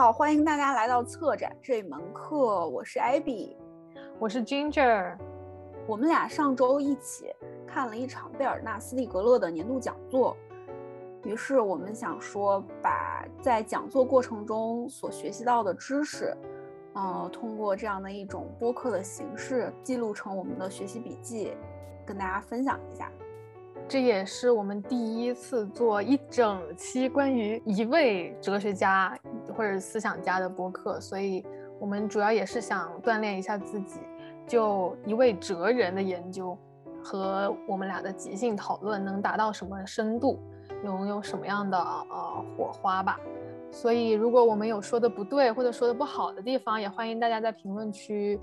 好，欢迎大家来到策展这门课。我是艾比，我是 Ginger。我们俩上周一起看了一场贝尔纳斯蒂格勒的年度讲座，于是我们想说，把在讲座过程中所学习到的知识，呃，通过这样的一种播客的形式记录成我们的学习笔记，跟大家分享一下。这也是我们第一次做一整期关于一位哲学家或者思想家的播客，所以我们主要也是想锻炼一下自己，就一位哲人的研究和我们俩的即兴讨论能达到什么深度，拥有什么样的呃火花吧。所以如果我们有说的不对或者说的不好的地方，也欢迎大家在评论区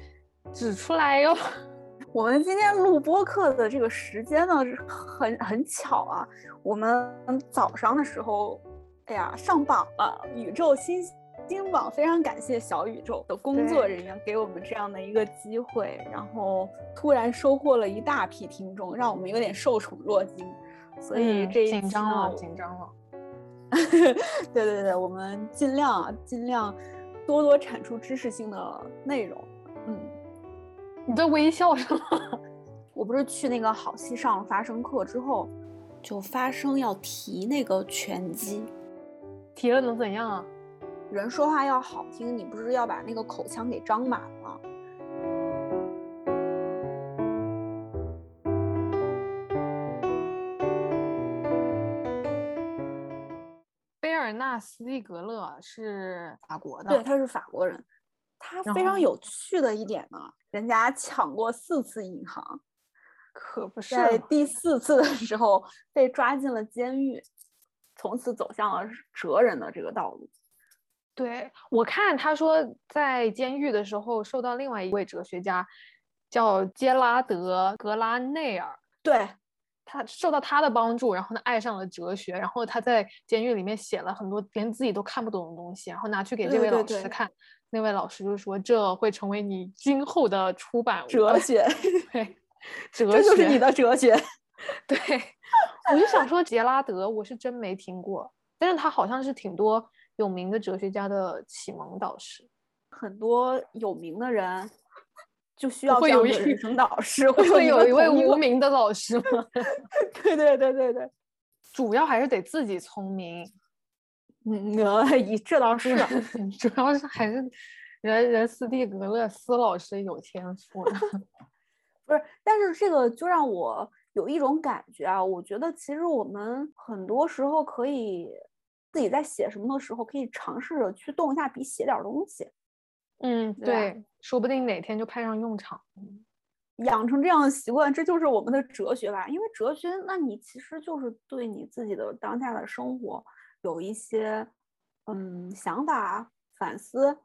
指出来哟。我们今天录播课的这个时间呢，很很巧啊。我们早上的时候，哎呀，上榜了，宇宙新星榜，非常感谢小宇宙的工作人员给我们这样的一个机会，然后突然收获了一大批听众，让我们有点受宠若惊。所以这一紧张了，紧张了。对对对，我们尽量啊，尽量多多产出知识性的内容。嗯你在微笑什么？我不是去那个好戏上了发声课之后，就发声要提那个拳击，提了能怎样啊？人说话要好听，你不是要把那个口腔给张满吗？贝尔纳斯蒂格勒是法国的，对，他是法国人。他非常有趣的一点呢，人家抢过四次银行，可不是在第四次的时候被抓进了监狱，从此走向了哲人的这个道路。对我看他说，在监狱的时候受到另外一位哲学家叫杰拉德·格拉内尔，对他受到他的帮助，然后呢爱上了哲学，然后他在监狱里面写了很多连自己都看不懂的东西，然后拿去给这位老师看。那位老师就说：“这会成为你今后的出版哲学，对，哲学，这就是你的哲学。对，我就想说杰拉德，我是真没听过，但是他好像是挺多有名的哲学家的启蒙导师。很多有名的人就需要这样的人生导师，会有一位无名的老师吗？对对对对对，主要还是得自己聪明。”嗯，这倒是，主要是还是人人斯蒂格勒斯老师有天赋，不是？但是这个就让我有一种感觉啊，我觉得其实我们很多时候可以自己在写什么的时候，可以尝试着去动一下笔，写点东西。嗯，对，说不定哪天就派上用场。养成这样的习惯，这就是我们的哲学吧？因为哲学，那你其实就是对你自己的当下的生活。有一些嗯想法反思，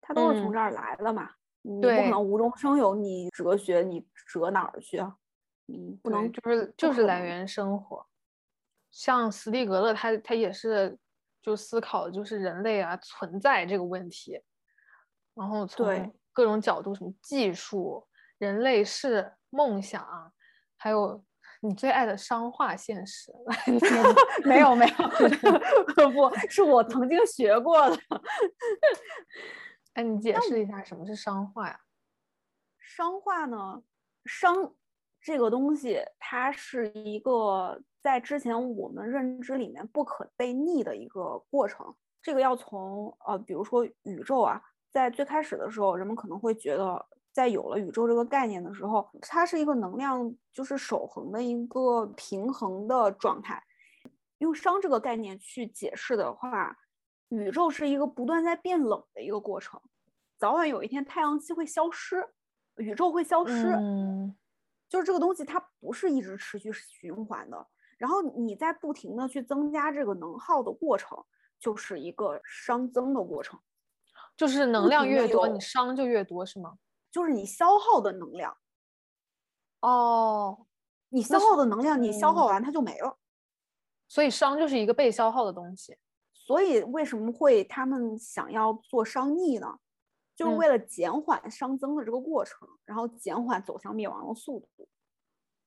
它都是从这儿来的嘛。你不可能无中生有，你哲学你折哪儿去啊？嗯，不能就是就是来源生活。像斯蒂格勒，他他也是就思考就是人类啊存在这个问题，然后从各种角度，什么技术、人类是梦想，还有。你最爱的商化现实？没 有没有，不是我曾经学过的。哎，你解释一下什么是商化呀？商化呢？商这个东西，它是一个在之前我们认知里面不可被逆的一个过程。这个要从呃，比如说宇宙啊，在最开始的时候，人们可能会觉得。在有了宇宙这个概念的时候，它是一个能量就是守恒的一个平衡的状态。用熵这个概念去解释的话，宇宙是一个不断在变冷的一个过程，早晚有一天太阳系会消失，宇宙会消失。嗯，就是这个东西它不是一直持续循环的。然后你在不停的去增加这个能耗的过程，就是一个熵增的过程。就是能量越多，你熵就越多，是吗？就是你消耗的能量，哦，你消耗的能量，你消耗完它就没了，所以熵就是一个被消耗的东西。所以为什么会他们想要做熵逆呢？就是为了减缓熵增的这个过程，然后减缓走向灭亡的速度。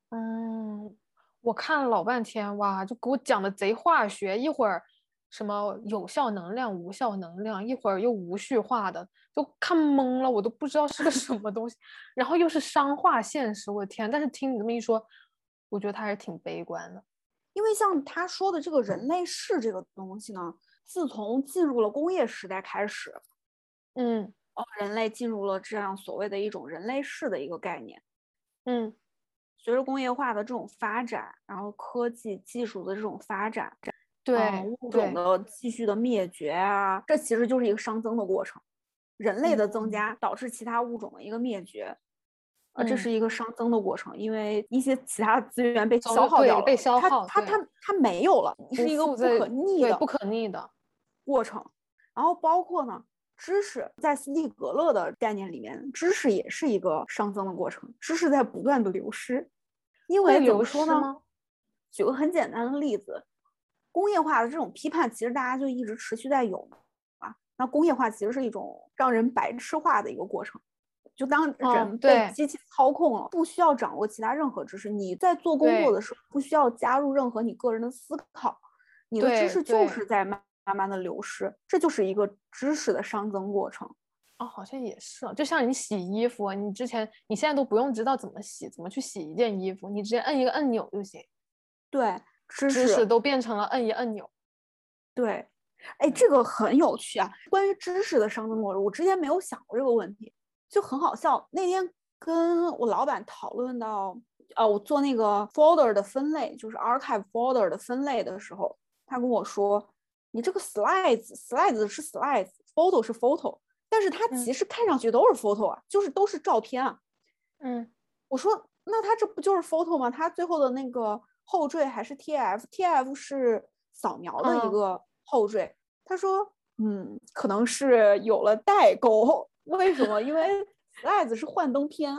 嗯，我看了老半天，哇，就给我讲的贼化学，一会儿什么有效能量、无效能量，一会儿又无序化的，就看懵了，我都不知道是个什么东西。然后又是熵化现实，我的天！但是听你这么一说，我觉得他还是挺悲观的。因为像他说的这个人类世这个东西呢，自从进入了工业时代开始，嗯，哦，人类进入了这样所谓的一种人类世的一个概念，嗯。随着工业化的这种发展，然后科技技术的这种发展，对物种的继续的灭绝啊，这其实就是一个熵增的过程。人类的增加导致其他物种的一个灭绝，啊，这是一个熵增的过程，因为一些其他资源被消耗掉了，被消耗，它它它它没有了，是一个不可逆的、不可逆的过程。然后包括呢。知识在斯蒂格勒的概念里面，知识也是一个上升的过程，知识在不断的流失。因为怎么说呢？举个很简单的例子，工业化的这种批判，其实大家就一直持续在有啊。那工业化其实是一种让人白痴化的一个过程，就当人被机器操控了，不需要掌握其他任何知识，你在做工作的时候不需要加入任何你个人的思考，你的知识就是在慢。慢慢的流失，这就是一个知识的熵增过程。哦，好像也是，就像你洗衣服，你之前你现在都不用知道怎么洗，怎么去洗一件衣服，你直接摁一个按钮就行。对，知识都变成了摁一按钮。对，哎，这个很有趣啊。关于知识的熵增过程，我之前没有想过这个问题，就很好笑。那天跟我老板讨论到，呃，我做那个 folder 的分类，就是 archive folder 的分类的时候，他跟我说。你这个 slides，slides 是 slides，photo 是 photo，但是它其实看上去都是 photo 啊，就是都是照片啊。嗯，我说那它这不就是 photo 吗？它最后的那个后缀还是 TF，TF 是扫描的一个后缀。他说，嗯，可能是有了代沟。为什么？因为 slides 是幻灯片，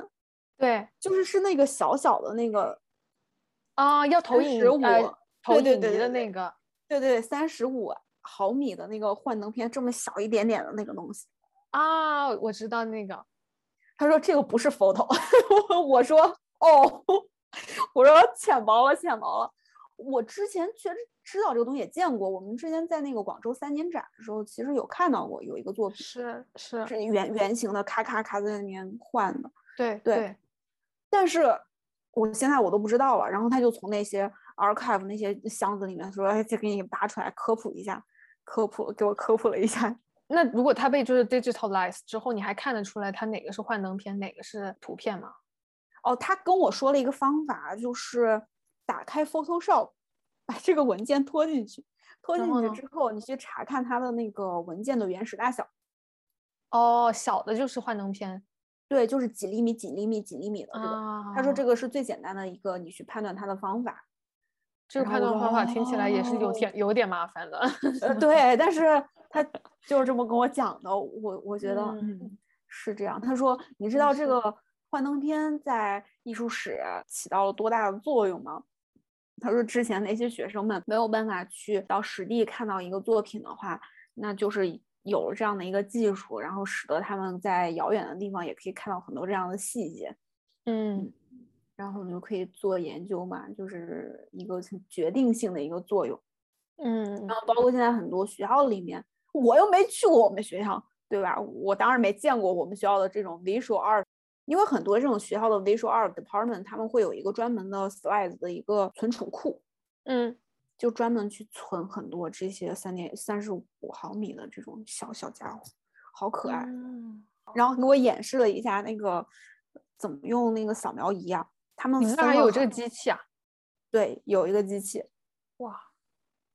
对，就是是那个小小的那个啊，要投影五，投影仪的那个，对对，三十五。毫米的那个幻灯片，这么小一点点的那个东西啊，我知道那个。他说这个不是 photo，我说哦，我说浅薄了，浅薄了。我之前确实知道这个东西，也见过。我们之前在那个广州三年展的时候，其实有看到过有一个作品，是是是圆圆形的，咔咔咔在那边换的。对对。但是我现在我都不知道了。然后他就从那些 archive 那些箱子里面说，哎，再给你拔出来科普一下。科普给我科普了一下，那如果它被就是 digitalized 之后，你还看得出来它哪个是幻灯片，哪个是图片吗？哦，他跟我说了一个方法，就是打开 Photoshop，把这个文件拖进去，拖进去之后，你去查看它的那个文件的原始大小。哦，小的就是幻灯片，对，就是几厘米、几厘米、几厘米的这个。他说这个是最简单的一个你去判断它的方法。这个判断方法听起来也是有点有点麻烦的，对，但是他就是这么跟我讲的，我我觉得嗯是这样。他说你知道这个幻灯片在艺术史起到了多大的作用吗？他说之前那些学生们没有办法去到实地看到一个作品的话，那就是有了这样的一个技术，然后使得他们在遥远的地方也可以看到很多这样的细节，嗯。然后你就可以做研究嘛，就是一个决定性的一个作用，嗯，然后包括现在很多学校里面，我又没去过我们学校，对吧？我当然没见过我们学校的这种 visual art，因为很多这种学校的 visual art department 他们会有一个专门的 slides 的一个存储库，嗯，就专门去存很多这些三点三十五毫米的这种小小家伙，好可爱。然后给我演示了一下那个怎么用那个扫描仪啊。他们那还有这个机器啊？对，有一个机器，哇，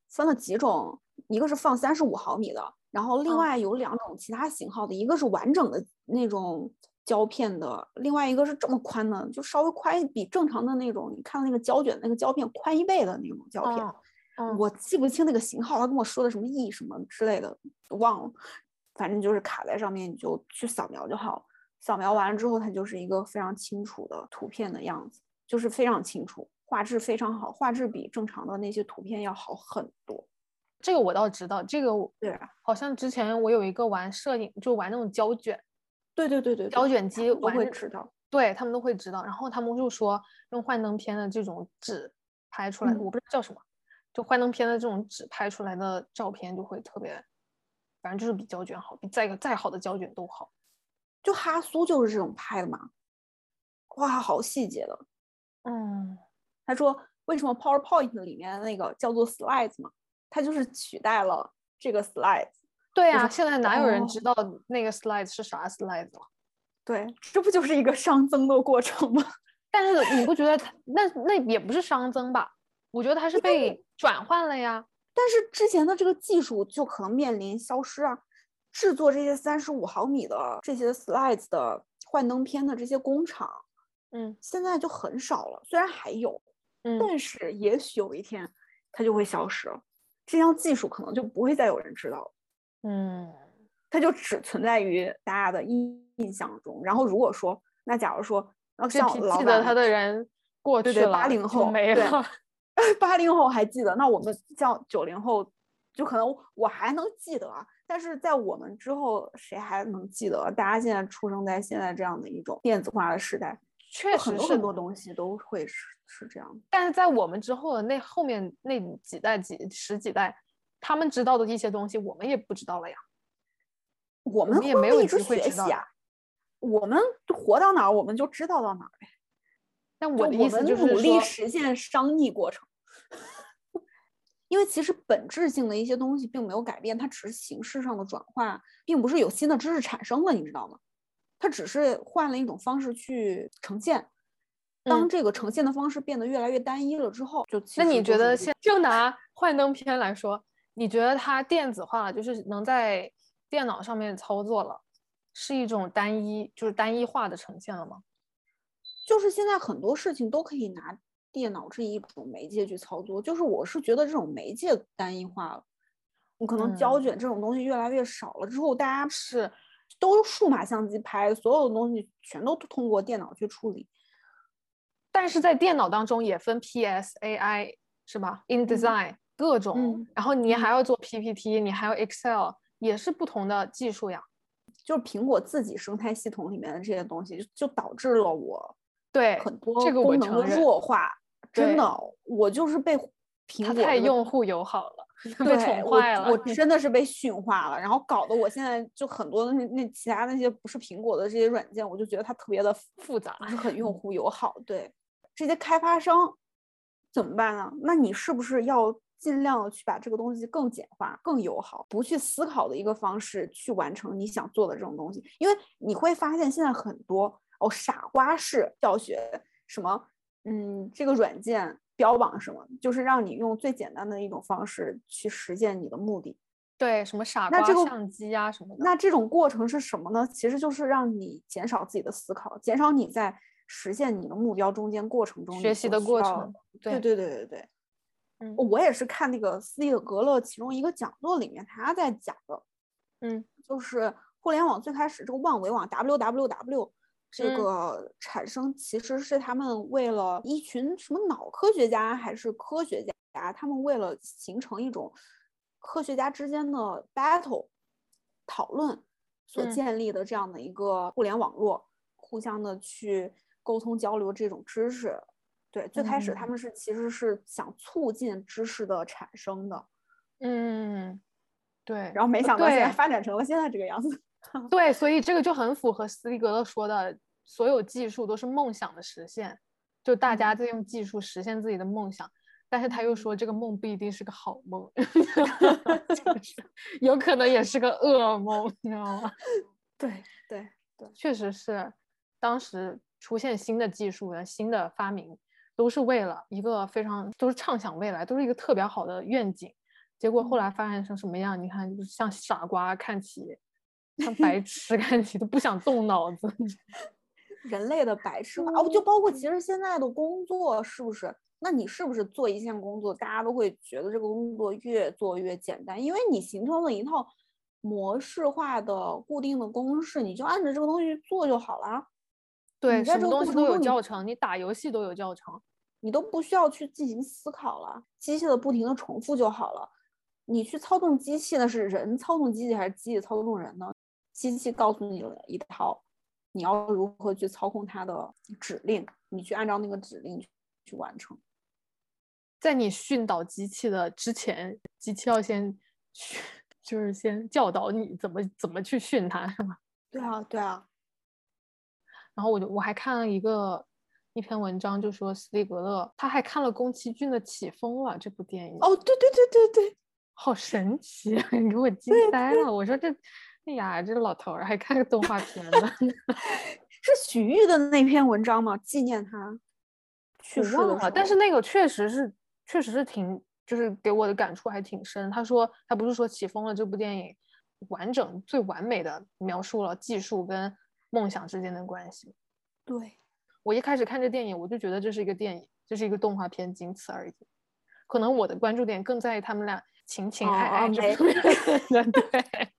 分了几种，一个是放三十五毫米的，然后另外有两种其他型号的，一个是完整的那种胶片的，另外一个是这么宽的，就稍微宽比正常的那种，你看那个胶卷那个胶片宽一倍的那种胶片。我记不清那个型号，他跟我说的什么 E 什么之类的，忘了，反正就是卡在上面，你就去扫描就好了。扫描完了之后，它就是一个非常清楚的图片的样子，就是非常清楚，画质非常好，画质比正常的那些图片要好很多。这个我倒知道，这个对，好像之前我有一个玩摄影，就玩那种胶卷，对对对对，胶卷机我会知道，对他们都会知道。然后他们就说用幻灯片的这种纸拍出来的，我不知道叫什么，就幻灯片的这种纸拍出来的照片就会特别，反正就是比胶卷好，比再再好的胶卷都好。就哈苏就是这种拍的嘛，哇，好细节的。嗯，他说为什么 PowerPoint 里面那个叫做 Slides 嘛？它就是取代了这个 Slides。对啊，现在哪有人知道那个 Slides 是啥 Slides 了？对，这不就是一个熵增的过程吗？但是你不觉得它那那也不是熵增吧？我觉得它是被转换了呀。但是之前的这个技术就可能面临消失啊。制作这些三十五毫米的这些 slides 的幻灯片的这些工厂，嗯，现在就很少了。虽然还有，嗯，但是也许有一天它就会消失了。这项技术可能就不会再有人知道了。嗯，它就只存在于大家的印印象中。然后如果说，那假如说，像记得他的人过去了，八零后没了，八零后还记得，那我们像九零后，就可能我还能记得。但是在我们之后，谁还能记得？大家现在出生在现在这样的一种电子化的时代，确实很多很多东西都会是是这样的。但是在我们之后的那后面那几代几十几代，他们知道的一些东西，我们也不知道了呀。我们也没有一直学习啊。我们活到哪儿，我们就知道到哪儿呗。但我的意思就是努力实现商议过程。因为其实本质性的一些东西并没有改变，它只是形式上的转化，并不是有新的知识产生了，你知道吗？它只是换了一种方式去呈现。当这个呈现的方式变得越来越单一了之后，就那你觉得现就拿幻灯片来说，你觉得它电子化了，就是能在电脑上面操作了，是一种单一就是单一化的呈现了吗？就是现在很多事情都可以拿。电脑这一种媒介去操作，就是我是觉得这种媒介单一化了，你可能胶卷这种东西越来越少了之后，大家是都数码相机拍，所有的东西全都通过电脑去处理。但是在电脑当中也分 PS、AI 是吧？InDesign 各种，然后你还要做 PPT，你还要 Excel，也是不同的技术呀。就是苹果自己生态系统里面的这些东西，就就导致了我对很多功能的弱化。真的，我就是被苹果太用户友好了，被宠坏了。我真的是被驯化了，然后搞得我现在就很多的那那其他那些不是苹果的这些软件，我就觉得它特别的复杂，不是很用户友好。对这些开发商怎么办呢？那你是不是要尽量的去把这个东西更简化、更友好，不去思考的一个方式去完成你想做的这种东西？因为你会发现现在很多哦傻瓜式教学什么。嗯，这个软件标榜什么？就是让你用最简单的一种方式去实现你的目的。对，什么傻瓜相机啊什么的。那这种过程是什么呢？其实就是让你减少自己的思考，减少你在实现你的目标中间过程中学习的过程。对对对对对。嗯，我也是看那个斯蒂格勒其中一个讲座里面他在讲的。嗯，就是互联网最开始这个万维网 www。这个产生其实是他们为了一群什么脑科学家还是科学家，他们为了形成一种科学家之间的 battle 讨论所建立的这样的一个互联网络，互相的去沟通交流这种知识。对，最开始他们是其实是想促进知识的产生的。嗯，对。然后没想到现在发展成了现在这个样子。对，所以这个就很符合斯蒂格勒说的，所有技术都是梦想的实现，就大家在用技术实现自己的梦想。但是他又说，这个梦不一定是个好梦，就是 有可能也是个噩梦，你知道吗？对对对，确实是，当时出现新的技术新的发明，都是为了一个非常都是畅想未来，都是一个特别好的愿景。结果后来发展成什么样？你看，就是像傻瓜看齐。像 白痴看起都不想动脑子，人类的白痴化哦，就包括其实现在的工作是不是？那你是不是做一项工作，大家都会觉得这个工作越做越简单，因为你形成了一套模式化的固定的公式，你就按着这个东西做就好了。对，什么东西都有教程，你打游戏都有教程，你都不需要去进行思考了，机械的不停的重复就好了。你去操纵机器呢是人操纵机器还是机器操纵人呢？机器告诉你了一套，你要如何去操控它的指令，你去按照那个指令去完成。在你训导机器的之前，机器要先训，就是先教导你怎么怎么去训它，是吗？对啊，对啊。然后我就我还看了一个一篇文章，就说斯蒂格勒他还看了宫崎骏的《起风了》这部电影。哦，对对对对对，好神奇，你给我惊呆了。我说这，哎呀，这老头儿还看个动画片呢。是许玉的那篇文章吗？纪念他去世了。但是那个确实是，确实是挺，就是给我的感触还挺深。他说他不是说《起风了》这部电影完整、最完美的描述了技术跟。梦想之间的关系，对我一开始看这电影，我就觉得这是一个电影，这是一个动画片，仅此而已。可能我的关注点更在于他们俩情情爱爱这方面。对，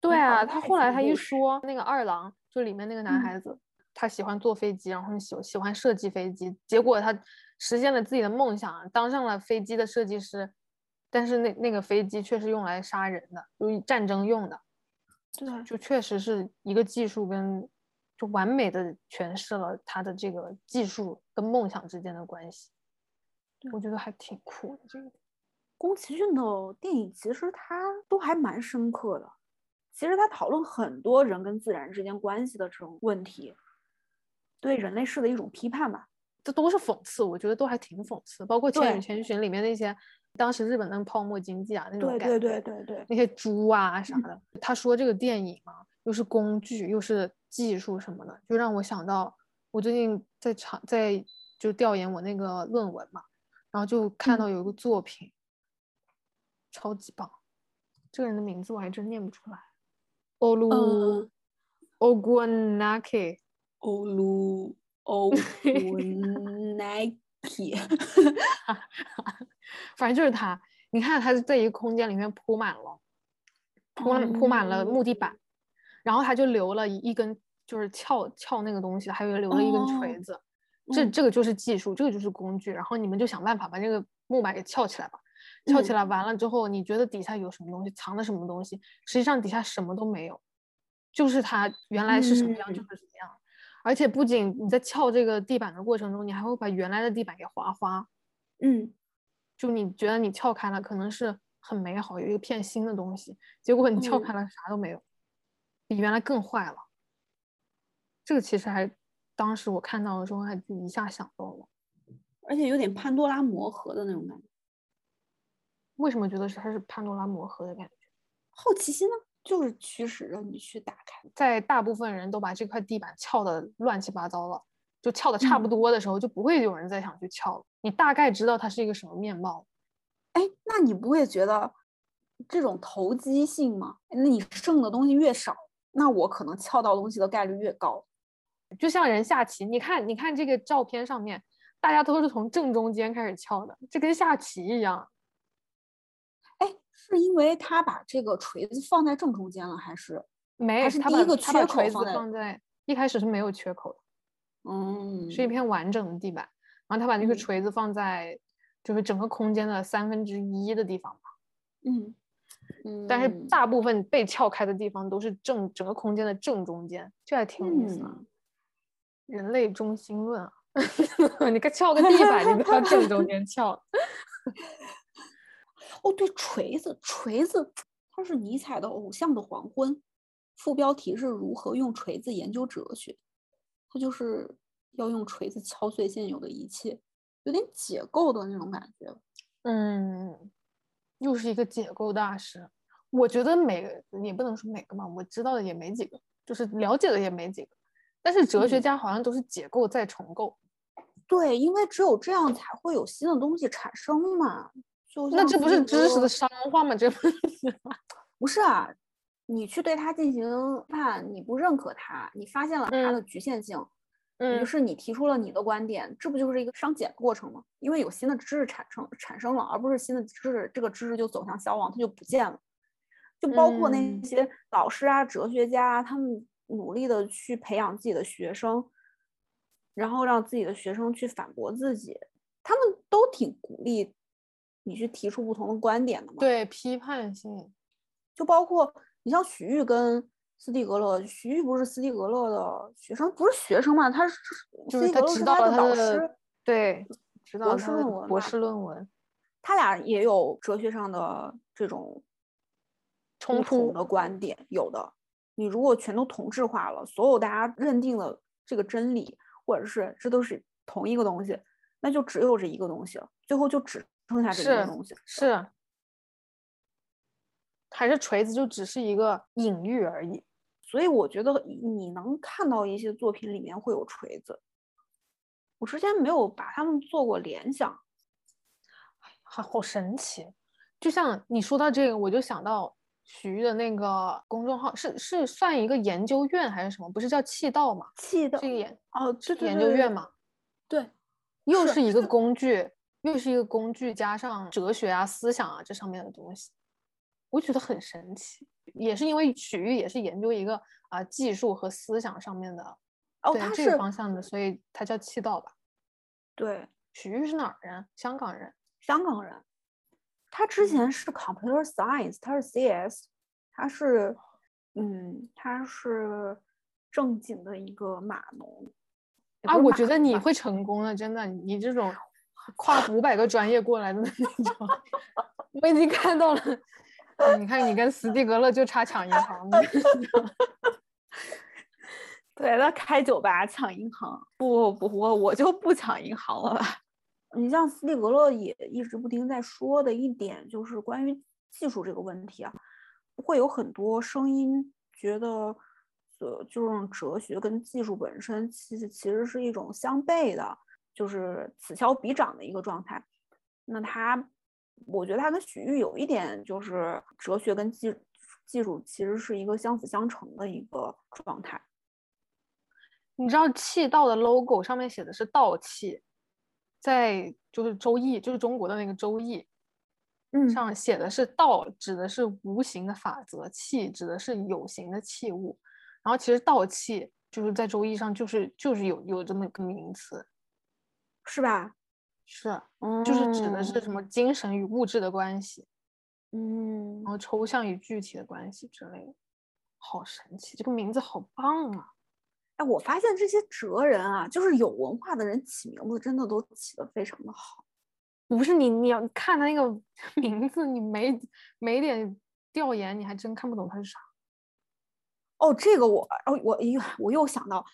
对啊，他后来他一说那个二郎，就里面那个男孩子，他喜欢坐飞机，然后喜喜欢设计飞机，结果他实现了自己的梦想，当上了飞机的设计师，但是那那个飞机却是用来杀人的，就战争用的。对，就确实是一个技术跟，就完美的诠释了他的这个技术跟梦想之间的关系，我觉得还挺酷的。这个宫崎骏的电影其实他都还蛮深刻的，其实他讨论很多人跟自然之间关系的这种问题，对人类世的一种批判吧。这都是讽刺，我觉得都还挺讽刺，包括《千与千寻》里面那些。当时日本那个泡沫经济啊，那种感觉，对对对对对，那些猪啊啥的，他说这个电影嘛，又是工具，又是技术什么的，就让我想到我最近在查，在就调研我那个论文嘛，然后就看到有一个作品，超级棒，这个人的名字我还真念不出来，Olu Ogunake，Olu Ogunake。P，反正就是他。你看，他在一个空间里面铺满了，铺铺满了木地板，然后他就留了一根，就是撬撬那个东西，还有留了一根锤子。这这个就是技术，这个就是工具。然后你们就想办法把这个木板给撬起来吧。撬起来完了之后，你觉得底下有什么东西，藏的什么东西？实际上底下什么都没有，就是它原来是什么样就是什么样。而且不仅你在撬这个地板的过程中，你还会把原来的地板给划花，嗯，就你觉得你撬开了，可能是很美好，有一片新的东西，结果你撬开了啥都没有，比原来更坏了。这个其实还，当时我看到的时候还就一下想到了，而且有点潘多拉魔盒的那种感觉。为什么觉得是它是潘多拉魔盒的感觉？好奇心呢？就是驱使着你去打开，在大部分人都把这块地板撬的乱七八糟了，就撬的差不多的时候，就不会有人再想去撬了。你大概知道它是一个什么面貌。哎，那你不会觉得这种投机性吗？那你剩的东西越少，那我可能撬到东西的概率越高。就像人下棋，你看，你看这个照片上面，大家都是从正中间开始撬的，这跟下棋一样。是因为他把这个锤子放在正中间了，还是没？还是第一个缺口放在一开始是没有缺口的，嗯，是一片完整的地板。然后他把那个锤子放在就是整个空间的三分之一的地方吧，嗯嗯。但是大部分被撬开的地方都是正整个空间的正中间，这还挺有意思的。人类中心论啊，你个撬个地板，你都要正中间撬。哦，对，锤子，锤子，它是尼采的《偶像的黄昏》，副标题是如何用锤子研究哲学，它就是要用锤子敲碎现有的一切，有点解构的那种感觉。嗯，又是一个解构大师。我觉得每个也不能说每个嘛，我知道的也没几个，就是了解的也没几个。但是哲学家好像都是解构再重构。对，因为只有这样才会有新的东西产生嘛。那这不是知识的商化吗？这不是 不是啊？你去对他进行判，你不认可他，你发现了他的局限性，于是你提出了你的观点，这不就是一个商检的过程吗？因为有新的知识产生产生了，而不是新的知识，这个知识就走向消亡，它就不见了。就包括那些老师啊、哲学家，他们努力的去培养自己的学生，然后让自己的学生去反驳自己，他们都挺鼓励。你去提出不同的观点的嘛？对，批判性，就包括你像徐玉跟斯蒂格勒，徐玉不是斯蒂格勒的学生，不是学生嘛？他是就是他知道了他的导师，对，博士论文，博士论文，他俩也有哲学上的这种冲突的观点，有的。你如果全都同质化了，所有大家认定的这个真理，或者是这都是同一个东西，那就只有这一个东西了，最后就只剩下这东西。是，还是锤子就只是一个隐喻而已。所以我觉得你能看到一些作品里面会有锤子，我之前没有把他们做过联想，好好神奇。就像你说到这个，我就想到徐的那个公众号，是是算一个研究院还是什么？不是叫气道吗？气道这个研哦，是研究院吗？对，又是一个工具，又是一个工具，加上哲学啊、思想啊这上面的东西，我觉得很神奇。也是因为许玉也是研究一个啊技术和思想上面的哦，他这个方向的，所以他叫气道吧？对，许玉是哪儿人？香港人，香港人。他之前是 computer science，他是 CS，他是嗯，他是正经的一个码农啊。我觉得你会成功的，真的，你这种跨五百个专业过来的那种，我已经看到了。你看，你跟斯蒂格勒就差抢银行。对，他开酒吧抢银行。不不不，我我就不抢银行了吧。你像斯蒂格勒也一直不停在说的一点，就是关于技术这个问题啊，会有很多声音觉得，呃，就是哲学跟技术本身其实其实是一种相悖的，就是此消彼长的一个状态。那他。我觉得他跟许玉有一点就是哲学跟技技术其实是一个相辅相成的一个状态。你知道气道的 logo 上面写的是道气，在就是周易，就是中国的那个周易，嗯，上写的是道，指的是无形的法则；气指的是有形的器物。然后其实道气就是在周易上就是就是有有这么个名词，是吧？是，就是指的是什么精神与物质的关系，嗯，然后抽象与具体的关系之类的，好神奇，这个名字好棒啊！哎，我发现这些哲人啊，就是有文化的人起名字真的都起得非常的好。不是你，你要看他那个 名字，你没没点调研，你还真看不懂他是啥。哦，这个我，哦，我又我又想到。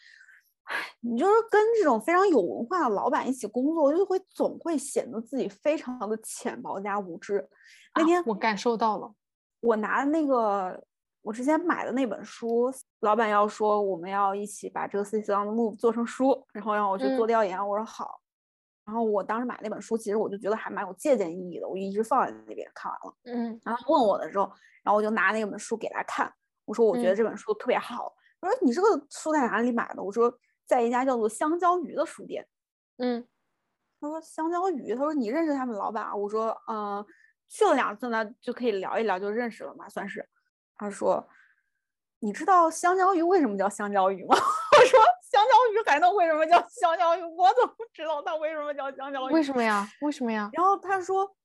你就是跟这种非常有文化的老板一起工作，就会总会显得自己非常的浅薄加无知。那天我感受到了，我拿的那个我之前买的那本书，老板要说我们要一起把这个 C C on the Move 做成书，然后让我去做调研，我说好。然后我当时买那本书，其实我就觉得还蛮有借鉴意义的，我一直放在那边看完了。嗯，然后问我的时候，然后我就拿那本书给他看，我说我觉得这本书特别好。他说你这个书在哪里买的？我说。在一家叫做香蕉鱼的书店，嗯，他说香蕉鱼，他说你认识他们老板啊？我说，嗯，去了两次呢，就可以聊一聊，就认识了嘛，算是。他说，你知道香蕉鱼为什么叫香蕉鱼吗？我说，香蕉鱼还能为什么叫香蕉鱼？我怎么知道它为什么叫香蕉鱼？为什么呀？为什么呀？然后他说，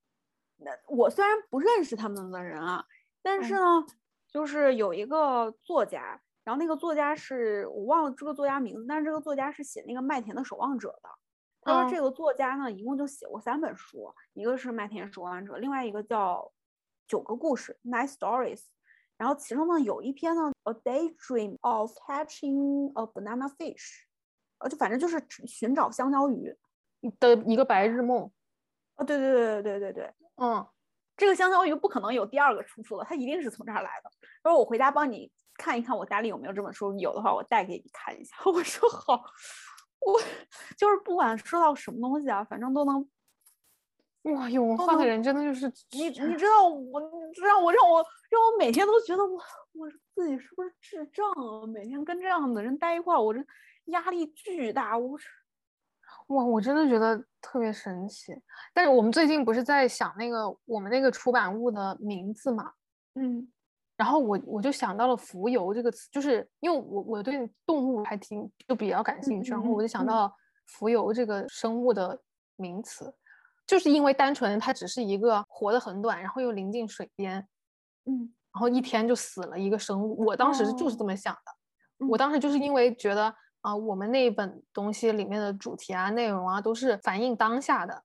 那我虽然不认识他们的人啊，但是呢，就是有一个作家。然后那个作家是我忘了这个作家名字，但是这个作家是写那个《麦田的守望者》的。他说这个作家呢，一共就写过三本书，一个是《麦田守望者》，另外一个叫《九个故事》（Nine Stories）。然后其中呢有一篇呢，《A Daydream of Catching a Banana Fish》，呃，就反正就是寻找香蕉鱼的一个白日梦。哦，对对对对对对对，嗯，这个香蕉鱼不可能有第二个出处了，它一定是从这儿来的。他说我回家帮你。看一看我家里有没有这本书，有的话我带给你看一下。我说好，我就是不管说到什么东西啊，反正都能哇，有文化的人真的就是你，你知道我你让我让我让我每天都觉得我我自己是不是智障啊？每天跟这样的人待一块儿，我这压力巨大。我是哇，我真的觉得特别神奇。但是我们最近不是在想那个我们那个出版物的名字嘛？嗯。然后我我就想到了“浮游”这个词，就是因为我我对动物还挺就比较感兴趣，然后我就想到“浮游”这个生物的名词，就是因为单纯它只是一个活得很短，然后又临近水边，嗯，然后一天就死了一个生物。我当时就是这么想的，我当时就是因为觉得啊，我们那一本东西里面的主题啊、内容啊，都是反映当下的，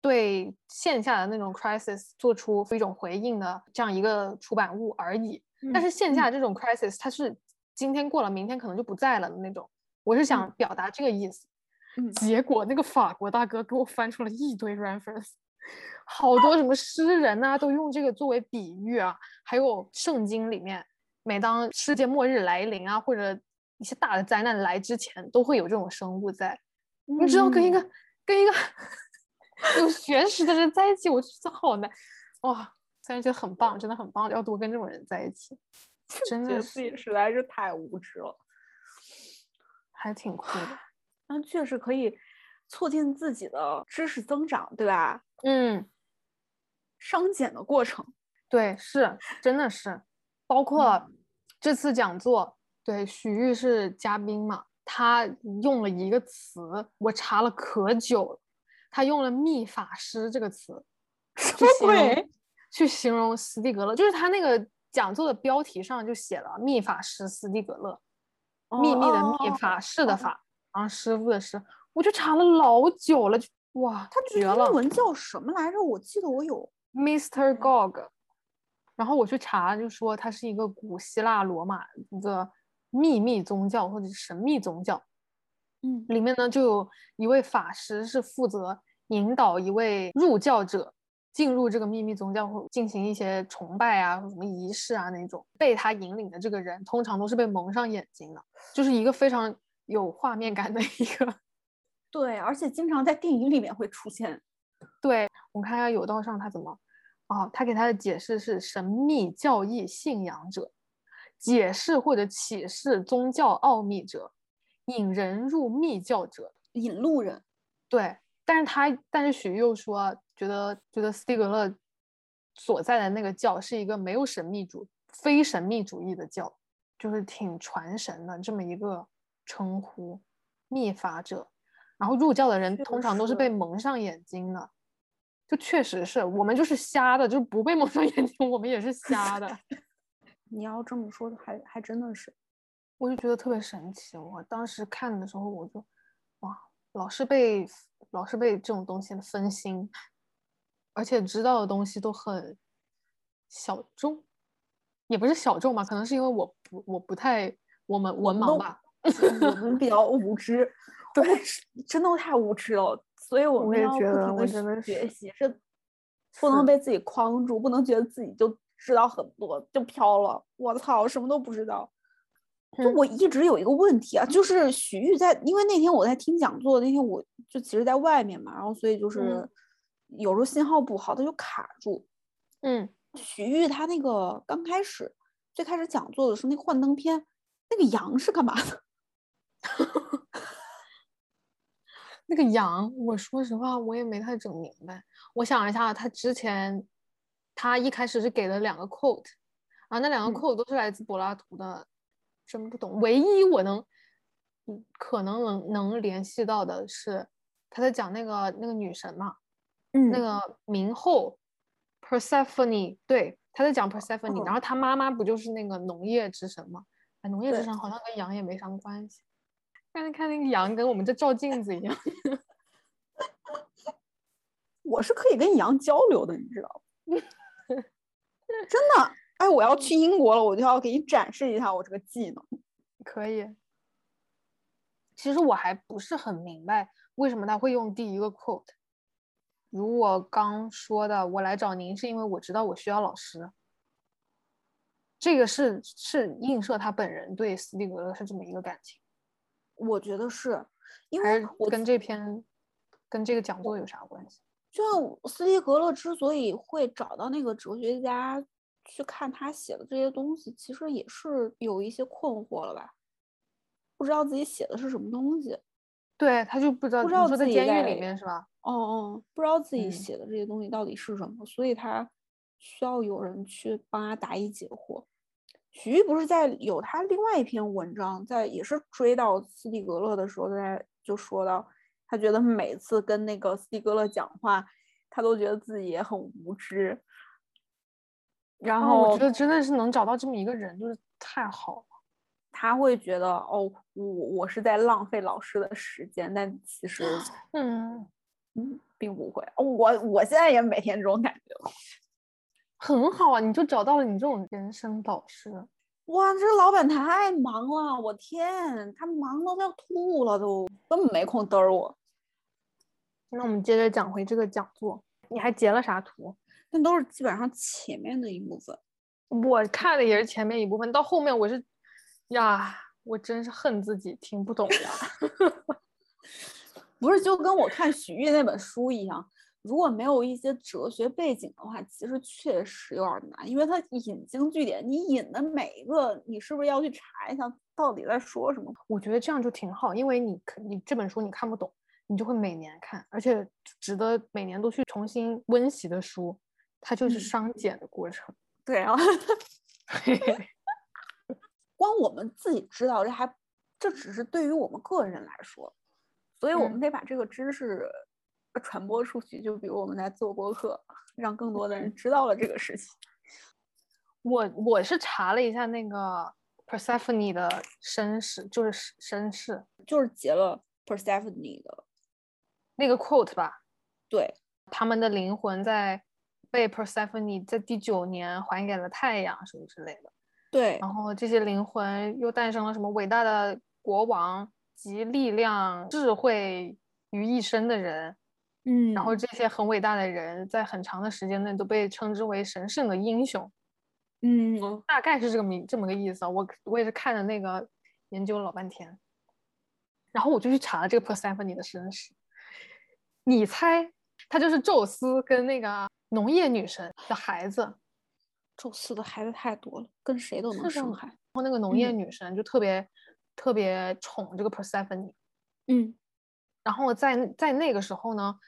对线下的那种 crisis 做出一种回应的这样一个出版物而已。但是线下这种 crisis，它是今天过了，明天可能就不在了的那种。我是想表达这个意思。结果那个法国大哥给我翻出了一堆 reference，好多什么诗人呐都用这个作为比喻啊，还有圣经里面，每当世界末日来临啊，或者一些大的灾难来之前，都会有这种生物在。你知道跟一个跟一个有学识的人在一起，我觉得好难哇！虽然觉得很棒，真的很棒，要多跟这种人在一起。真的自己实在是太无知了，还挺酷的。那确实可以促进自己的知识增长，对吧？嗯，商检的过程，对，是，真的是，包括这次讲座，对，许玉是嘉宾嘛，他用了一个词，我查了可久了，他用了“秘法师”这个词，什么鬼？去形容斯蒂格勒，就是他那个讲座的标题上就写了“秘法师斯蒂格勒”，秘密的秘，法师的法。啊，师傅的师，我就查了老久了，哇，他绝了！英文叫什么来着？我记得我有 Mr. Gog，然后我去查，就说他是一个古希腊罗马一个秘密宗教或者神秘宗教，嗯，里面呢就有一位法师是负责引导一位入教者进入这个秘密宗教会进行一些崇拜啊或什么仪式啊那种，被他引领的这个人通常都是被蒙上眼睛的，就是一个非常。有画面感的一个，对，而且经常在电影里面会出现。对我们看一下有道上他怎么，哦，他给他的解释是神秘教义信仰者，解释或者启示宗教奥秘者，引人入密教者，引路人。对，但是他但是许又说，觉得觉得斯蒂格勒所在的那个教是一个没有神秘主、非神秘主义的教，就是挺传神的这么一个。称呼秘法者，然后入教的人通常都是被蒙上眼睛的，就确实是我们就是瞎的，就不被蒙上眼睛，我们也是瞎的。你要这么说，还还真的是，我就觉得特别神奇。我当时看的时候，我就哇，老是被老是被这种东西分心，而且知道的东西都很小众，也不是小众吧，可能是因为我不我不太我们文盲吧。我们比较无知，对，真的太无知了，所以我们要不停的学习，是不能被自己框住，不能觉得自己就知道很多就飘了。我操，什么都不知道。就我一直有一个问题啊，就是许玉在，因为那天我在听讲座，那天我就其实在外面嘛，然后所以就是有时候信号不好，他就卡住。嗯，许玉他那个刚开始最开始讲座的时候，那幻灯片那个羊是干嘛的？那个羊，我说实话，我也没太整明白。我想一下，他之前他一开始是给了两个 quote，啊，那两个 quote 都是来自柏拉图的，真不懂。唯一我能，嗯，可能能能联系到的是他在讲那个那个女神嘛，嗯，那个冥后 Persephone，对，他在讲 Persephone，然后他妈妈不就是那个农业之神吗？哎，农业之神好像跟羊也没啥关系。刚才看那个羊跟我们在照镜子一样，我是可以跟羊交流的，你知道吗？真的，哎，我要去英国了，我就要给你展示一下我这个技能。可以。其实我还不是很明白为什么他会用第一个 quote。如我刚说的，我来找您是因为我知道我需要老师。这个是是映射他本人对斯蒂格勒是这么一个感情。我觉得是，因为我跟这篇跟这个讲座有啥关系？就像斯蒂格勒之所以会找到那个哲学家去看他写的这些东西，其实也是有一些困惑了吧？不知道自己写的是什么东西。对他就不知道，不知道在监狱里面是吧？哦哦，不知道自己写的这些东西到底是什么，所以他需要有人去帮他答疑解惑。徐玉不是在有他另外一篇文章，在也是追到斯蒂格勒的时候，在就说到，他觉得每次跟那个斯蒂格勒讲话，他都觉得自己也很无知。然后我觉得真的是能找到这么一个人，就是太好了，他会觉得哦，我我是在浪费老师的时间，但其实，嗯嗯，并不会。我我现在也每天这种感觉，很好啊，你就找到了你这种人生导师。哇，这老板太忙了，我天，他忙到要吐了，都根本没空嘚儿我。那我们接着讲回这个讲座，你还截了啥图？那都是基本上前面的一部分。我看的也是前面一部分，到后面我是，呀，我真是恨自己听不懂呀。不是，就跟我看许玉那本书一样。如果没有一些哲学背景的话，其实确实有点难，因为它引经据典，你引的每一个，你是不是要去查一下到底在说什么？我觉得这样就挺好，因为你你这本书你看不懂，你就会每年看，而且值得每年都去重新温习的书，它就是商减的过程。对啊，光我们自己知道，这还这只是对于我们个人来说，所以我们得把这个知识。传播出去，就比如我们在做播客，让更多的人知道了这个事情。我我是查了一下那个 Persephone 的身世，就是身世，就是结了 Persephone 的那个 quote 吧。对，他们的灵魂在被 Persephone 在第九年还给了太阳，什么之类的。对，然后这些灵魂又诞生了什么伟大的国王集力量、智慧于一身的人。嗯，然后这些很伟大的人在很长的时间内都被称之为神圣的英雄，嗯，大概是这个名这么个意思啊。我我也是看了那个研究了老半天，然后我就去查了这个 Persephone 的身世。你猜，他就是宙斯跟那个农业女神的孩子。宙斯的孩子太多了，跟谁都能生孩。然后那个农业女神就特别特别宠这个 Persephone。嗯，然后在在那个时候呢。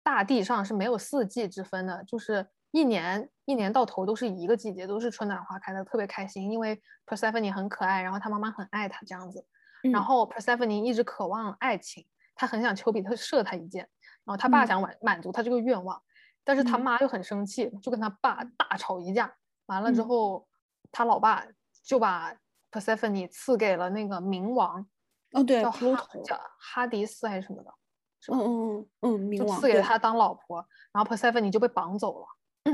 大地上是没有四季之分的，就是一年一年到头都是一个季节，都是春暖花开的，特别开心。因为 Persephone 很可爱，然后他妈妈很爱他这样子。然后 Persephone 一直渴望爱情，他很想丘比特射他一箭，然后他爸想满满足他这个愿望，但是他妈又很生气，就跟他爸大吵一架。完了之后，他老爸就把 Persephone 赐给了那个冥王，哦对，叫哈叫哈迪斯还是什么的。嗯嗯嗯嗯，就赐给他当老婆，然后 Persephone 就被绑走了，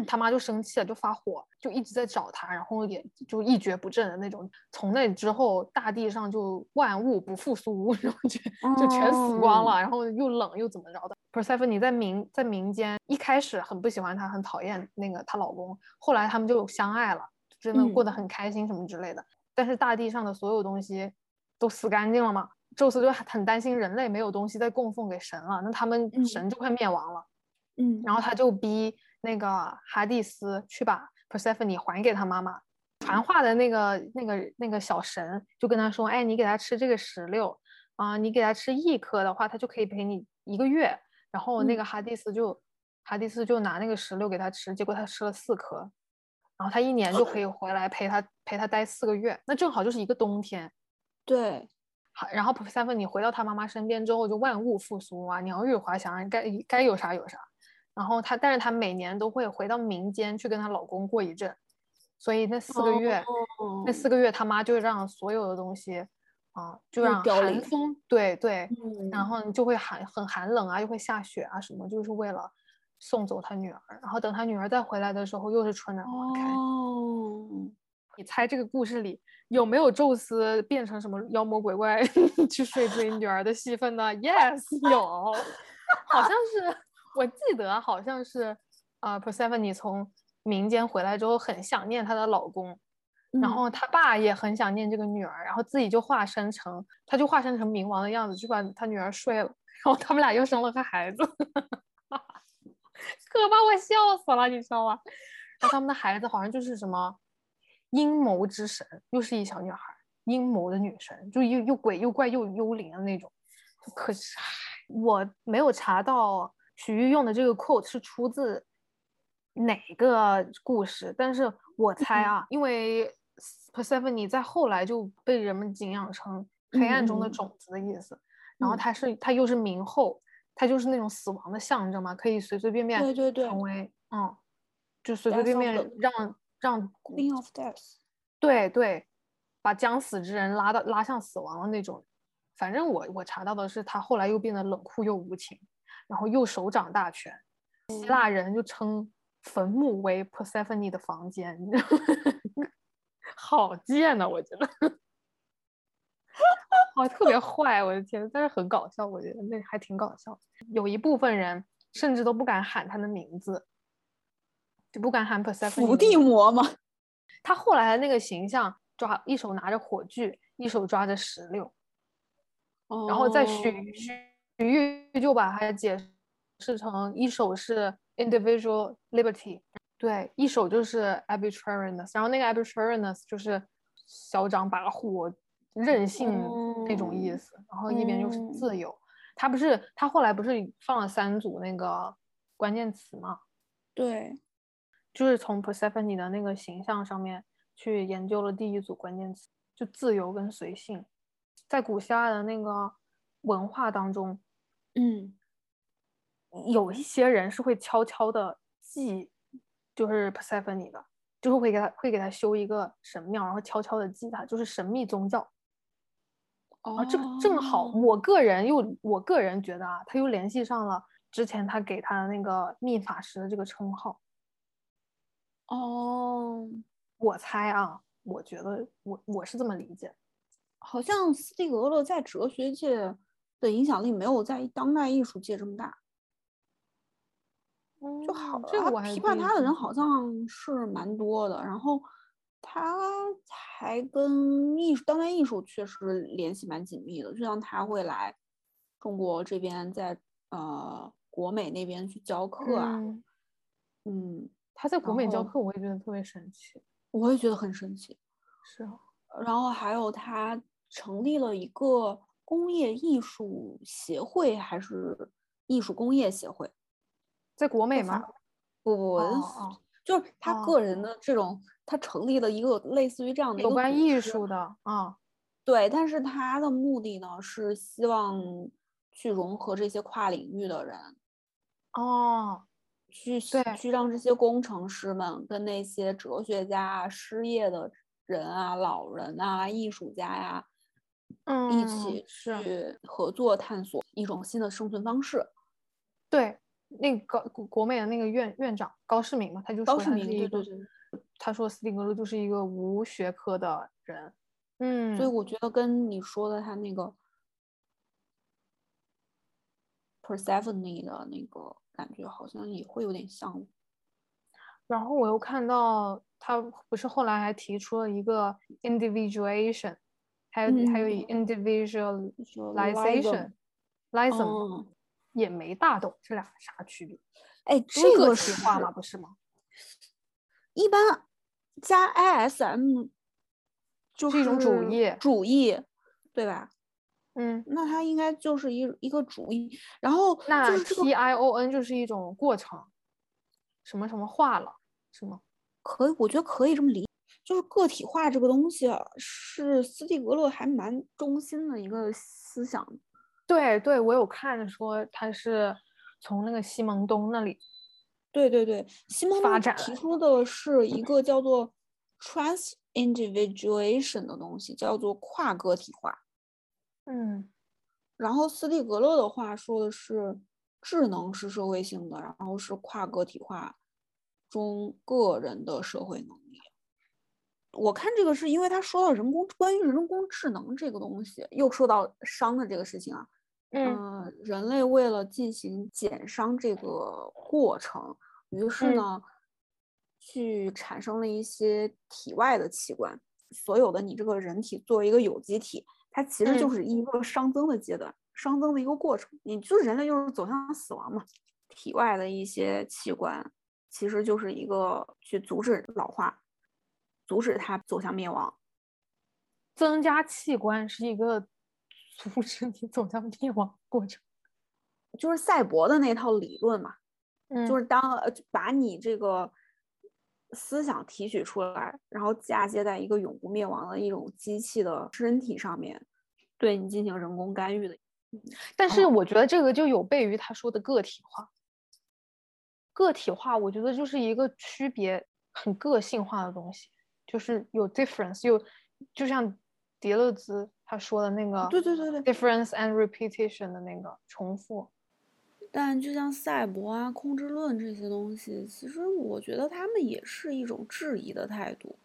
他妈就生气了，就发火，就一直在找他，然后也就一蹶不振的那种。从那之后，大地上就万物不复苏，然 后就就全死光了，然后又冷又怎么着的。Persephone 在民在民间一开始很不喜欢他，很讨厌那个她老公，后来他们就相爱了，真的过得很开心什么之类的。但是大地上的所有东西都死干净了嘛。宙斯就很担心人类没有东西再供奉给神了，那他们神就快灭亡了。嗯，然后他就逼那个哈蒂斯去把 Persephone 还给他妈妈。传话的那个那个那个小神就跟他说：“哎，你给他吃这个石榴啊，你给他吃一颗的话，他就可以陪你一个月。”然后那个哈蒂斯就哈蒂斯就拿那个石榴给他吃，结果他吃了四颗，然后他一年就可以回来陪他陪他待四个月，那正好就是一个冬天。对。好，然后 Persephone 你回到他妈妈身边之后，就万物复苏啊，鸟语花香，该该有啥有啥。然后她，但是她每年都会回到民间去跟她老公过一阵，所以那四个月，那四个月她妈就让所有的东西，啊，就让寒风，对对，然后就会寒很寒冷啊，又会下雪啊什么，就是为了送走他女儿。然后等他女儿再回来的时候，又是春暖花开。哦，你猜这个故事里？有没有宙斯变成什么妖魔鬼怪 去睡自己女儿的戏份呢？Yes，有，好像是，我记得好像是，啊，Persephone 从民间回来之后很想念她的老公，然后她爸也很想念这个女儿，然后自己就化身成，他就化身成冥王的样子去把他女儿睡了，然后他们俩又生了个孩子，可把我笑死了，你知道吗？然后他们的孩子好像就是什么。阴谋之神又是一小女孩，阴谋的女神，就又又鬼又怪又幽灵的那种。可是我没有查到许玉用的这个 quote 是出自哪个故事，但是我猜啊，因为 Persephone 在后来就被人们敬仰成黑暗中的种子的意思，然后他是他又是冥后，他就是那种死亡的象征嘛，可以随随便便对对对成为嗯，就随随便便让。让 Queen of Death，对对，把将死之人拉到拉向死亡的那种。反正我我查到的是，他后来又变得冷酷又无情，然后又手掌大权。希腊人就称坟墓为 Persephone 的房间，好贱呐！我觉得，哦，特别坏，我的天！但是很搞笑，我觉得那还挺搞笑。有一部分人甚至都不敢喊他的名字，就不敢喊 Persephone。伏地魔吗？他后来的那个形象，抓一手拿着火炬，一手抓着石榴。然后在许许许就把它解释成一首是 individual liberty，对，一首就是 arbitrariness，然后那个 arbitrariness 就是嚣张跋扈、任性那种意思，然后一边就是自由。他不是他后来不是放了三组那个关键词吗？对，就是从 Persephone 的那个形象上面去研究了第一组关键词，就自由跟随性。在古希腊的那个文化当中，嗯，有一些人是会悄悄的祭，就是 Persephone 的，就是会给他会给他修一个神庙，然后悄悄的记他，就是神秘宗教。哦，这个正好，我个人又我个人觉得啊，他又联系上了之前他给他的那个秘法师的这个称号。哦，我猜啊，我觉得我我是这么理解。好像斯蒂格勒在哲学界的影响力没有在当代艺术界这么大，就好。他批判他的人好像是蛮多的，然后他还跟艺术、当代艺术确实联系蛮紧密的。就像他会来中国这边，在呃国美那边去教课啊，嗯，他在国美教课，我也觉得特别神奇，我也觉得很神奇，是啊。然后还有他。成立了一个工业艺术协会，还是艺术工业协会，在国美吗？不不不，就是他个人的这种，他成立了一个类似于这样的有关艺术的啊，对，但是他的目的呢是希望去融合这些跨领域的人，哦，去去让这些工程师们跟那些哲学家啊、失业的人啊、老人啊、艺术家呀。一起去合作探索一种新的生存方式。对，那个国国美的那个院院长高世明嘛，他就高世明，对对对，他说斯蒂格勒就是一个无学科的人。嗯，所以我觉得跟你说的他那个 Persephone 的那个感觉好像也会有点像。然后我又看到他不是后来还提出了一个 individuation。还有还有 individualization，license 也没大懂这俩啥区别？哎，这个是话吗？不是吗？一般加 ism 就是一种主义，主义，对吧？嗯，那它应该就是一一个主义。然后那 tion 就是一种过程，什么什么化了，是吗？可以，我觉得可以这么理。就是个体化这个东西啊，是斯蒂格勒还蛮中心的一个思想。对对，我有看说他是从那个西蒙东那里。对对对，西蒙东提出的是一个叫做 transindividuation 的东西，叫做跨个体化。嗯，然后斯蒂格勒的话说的是智能是社会性的，然后是跨个体化中个人的社会能力。我看这个是因为他说到人工关于人工智能这个东西，又说到伤的这个事情啊。嗯，人类为了进行减伤这个过程，于是呢，去产生了一些体外的器官。所有的你这个人体作为一个有机体，它其实就是一个熵增的阶段，熵增的一个过程。你就是人类就是走向死亡嘛。体外的一些器官其实就是一个去阻止老化。阻止它走向灭亡，增加器官是一个阻 止你走向灭亡过程，就是赛博的那套理论嘛。嗯，就是当把你这个思想提取出来，然后嫁接在一个永不灭亡的一种机器的身体上面，对你进行人工干预的。但是我觉得这个就有悖于他说的个体化。个体化，我觉得就是一个区别很个性化的东西。就是有 difference，有就像迪勒兹他说的那个，对对对对，difference and repetition 的那个重复。但就像赛博啊、控制论这些东西，其实我觉得他们也是一种质疑的态度，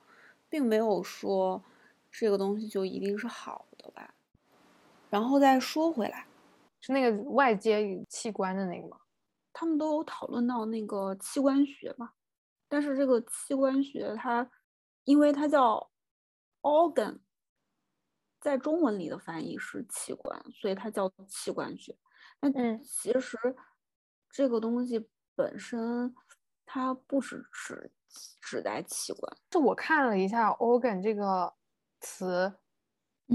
并没有说这个东西就一定是好的吧。然后再说回来，是那个外接与器官的那个吗？他们都有讨论到那个器官学嘛，但是这个器官学它，因为它叫 organ，在中文里的翻译是器官，所以它叫器官学。那其实这个东西本身它不只指指代器官。就我看了一下 organ 这个词，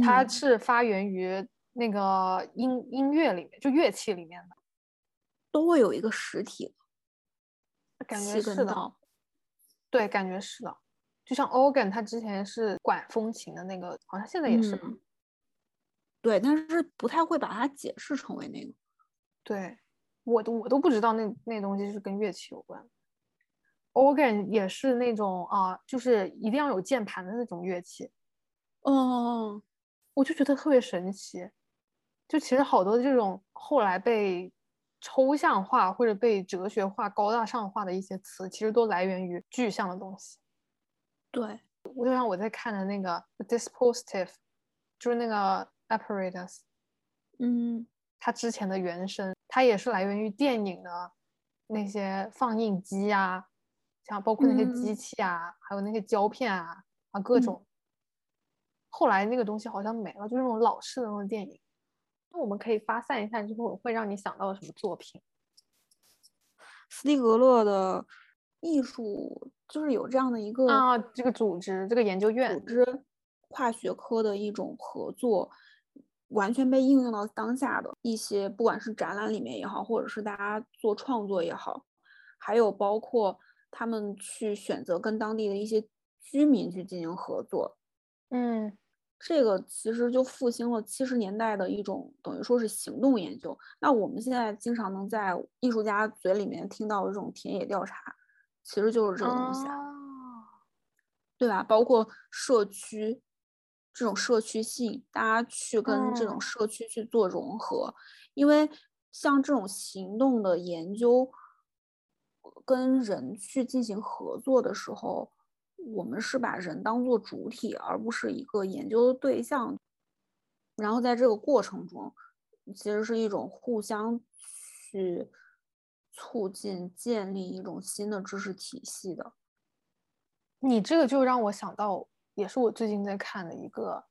它是发源于那个音音乐里面，就乐器里面的，都会有一个实体，感觉是的。对，感觉是的。就像 organ，它之前是管风琴的那个，好像现在也是。对，但是不太会把它解释成为那个。对，我都我都不知道那那东西是跟乐器有关。organ 也是那种啊，就是一定要有键盘的那种乐器。嗯，我就觉得特别神奇。就其实好多这种后来被抽象化或者被哲学化、高大上化的一些词，其实都来源于具象的东西。对，我就像我在看的那个 dispositive，就是那个 apparatus。嗯。它之前的原声，它也是来源于电影的那些放映机啊，像包括那些机器啊，还有那些胶片啊啊各种。后来那个东西好像没了，就是那种老式的那种电影。那我们可以发散一下之后，会让你想到什么作品？斯蒂格勒的艺术就是有这样的一个啊，这个组织，这个研究院组织，跨学科的一种合作。完全被应用到当下的一些，不管是展览里面也好，或者是大家做创作也好，还有包括他们去选择跟当地的一些居民去进行合作，嗯，这个其实就复兴了七十年代的一种等于说是行动研究。那我们现在经常能在艺术家嘴里面听到的这种田野调查，其实就是这个东西啊，对吧？包括社区。这种社区性，大家去跟这种社区去做融合，因为像这种行动的研究，跟人去进行合作的时候，我们是把人当做主体，而不是一个研究的对象。然后在这个过程中，其实是一种互相去促进、建立一种新的知识体系的。你这个就让我想到。也是我最近在看的一个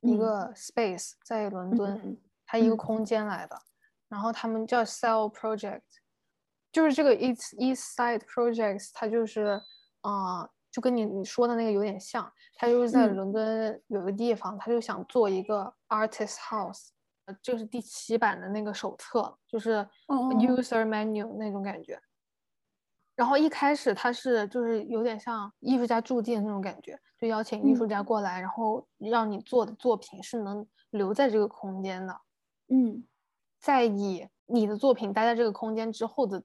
一个 space，在伦敦，它一个空间来的。然后他们叫 Cell Project，就是这个 East East Side Projects，它就是啊，就跟你你说的那个有点像。它就是在伦敦有个地方，他就想做一个 Artist House，这是第七版的那个手册，就是 User Menu 那种感觉。然后一开始他是就是有点像艺术家驻地的那种感觉，就邀请艺术家过来，然后让你做的作品是能留在这个空间的。嗯，再以你的作品待在这个空间之后的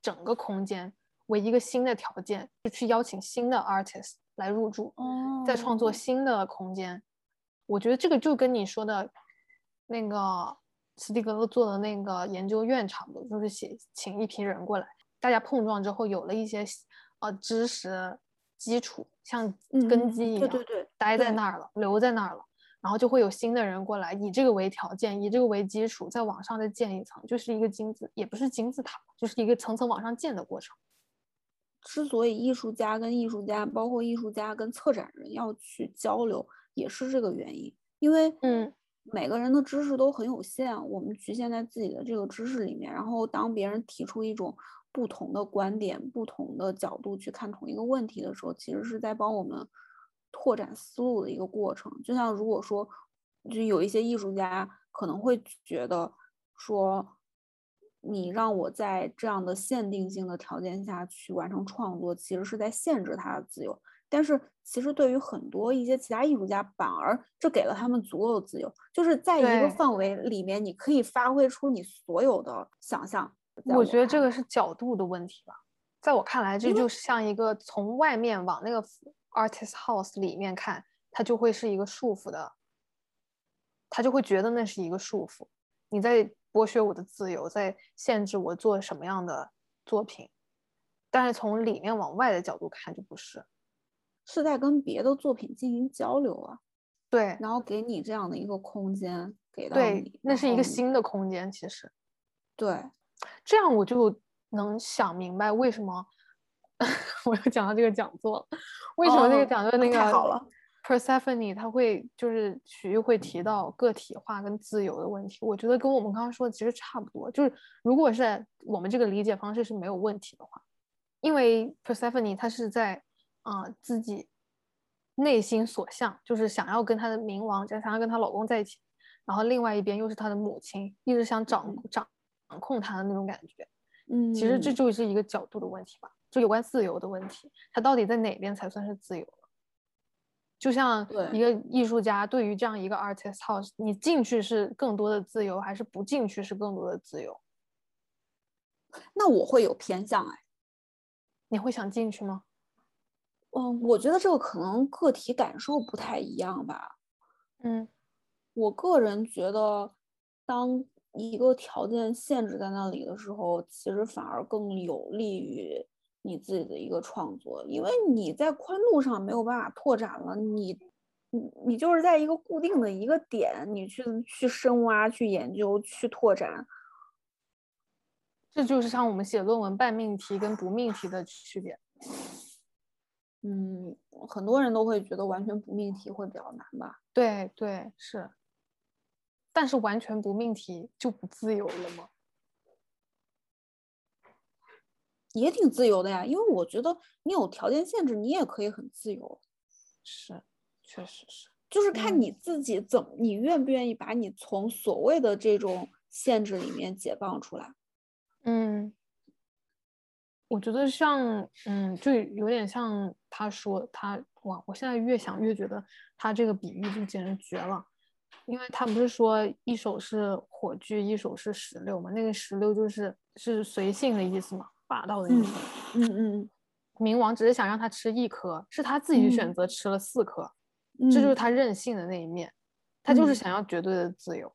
整个空间为一个新的条件，就去邀请新的 artist 来入驻，再创作新的空间。我觉得这个就跟你说的那个斯蒂格勒做的那个研究院差不多，就是写请一批人过来。大家碰撞之后有了一些呃知识基础，像根基一样，对对对，待在那儿了，留在那儿了，然后就会有新的人过来，以这个为条件，以这个为基础，再往上再建一层，就是一个金字，也不是金字塔，就是一个层层往上建的过程。之所以艺术家跟艺术家，包括艺术家跟策展人要去交流，也是这个原因，因为嗯，每个人的知识都很有限，我们局限在自己的这个知识里面，然后当别人提出一种。不同的观点、不同的角度去看同一个问题的时候，其实是在帮我们拓展思路的一个过程。就像如果说，就有一些艺术家可能会觉得说，你让我在这样的限定性的条件下去完成创作，其实是在限制他的自由。但是，其实对于很多一些其他艺术家，反而这给了他们足够的自由，就是在一个范围里面，你可以发挥出你所有的想象。我觉得这个是角度的问题吧，在我看来，这就像一个从外面往那个 artist house 里面看，它就会是一个束缚的，他就会觉得那是一个束缚，你在剥削我的自由，在限制我做什么样的作品。但是从里面往外的角度看，就不是，是在跟别的作品进行交流啊。对，然后给你这样的一个空间，给到你，那是一个新的空间。其实，对，这样我就能想明白为什么 我又讲到这个讲座了，为什么那个讲座那个好了。Persephone，他会就是徐玉会提到个体化跟自由的问题，我觉得跟我们刚刚说的其实差不多。就是如果是我们这个理解方式是没有问题的话，因为 Persephone 他是在啊自己内心所向，就是想要跟她的冥王，就想要跟她老公在一起，然后另外一边又是她的母亲，一直想掌掌掌控她的那种感觉。嗯，其实这就是一个角度的问题吧，就有关自由的问题，她到底在哪边才算是自由？就像一个艺术家，对于这样一个 artist house，你进去是更多的自由，还是不进去是更多的自由？那我会有偏向哎，你会想进去吗？嗯，我觉得这个可能个体感受不太一样吧。嗯，我个人觉得，当一个条件限制在那里的时候，其实反而更有利于。你自己的一个创作，因为你在宽度上没有办法拓展了，你，你你就是在一个固定的一个点，你去去深挖、去研究、去拓展，这就是像我们写论文半命题跟不命题的区别。嗯，很多人都会觉得完全不命题会比较难吧？对对是，但是完全不命题就不自由了吗？也挺自由的呀，因为我觉得你有条件限制，你也可以很自由。是，确实是，就是看你自己怎么，你愿不愿意把你从所谓的这种限制里面解放出来。嗯，我觉得像，嗯，就有点像他说他哇，我现在越想越觉得他这个比喻就简直绝了，因为他不是说一手是火炬，一手是石榴嘛，那个石榴就是是随性的意思嘛。霸道的意思，嗯嗯，冥王只是想让他吃一颗，是他自己选择吃了四颗，这就是他任性的那一面，他就是想要绝对的自由，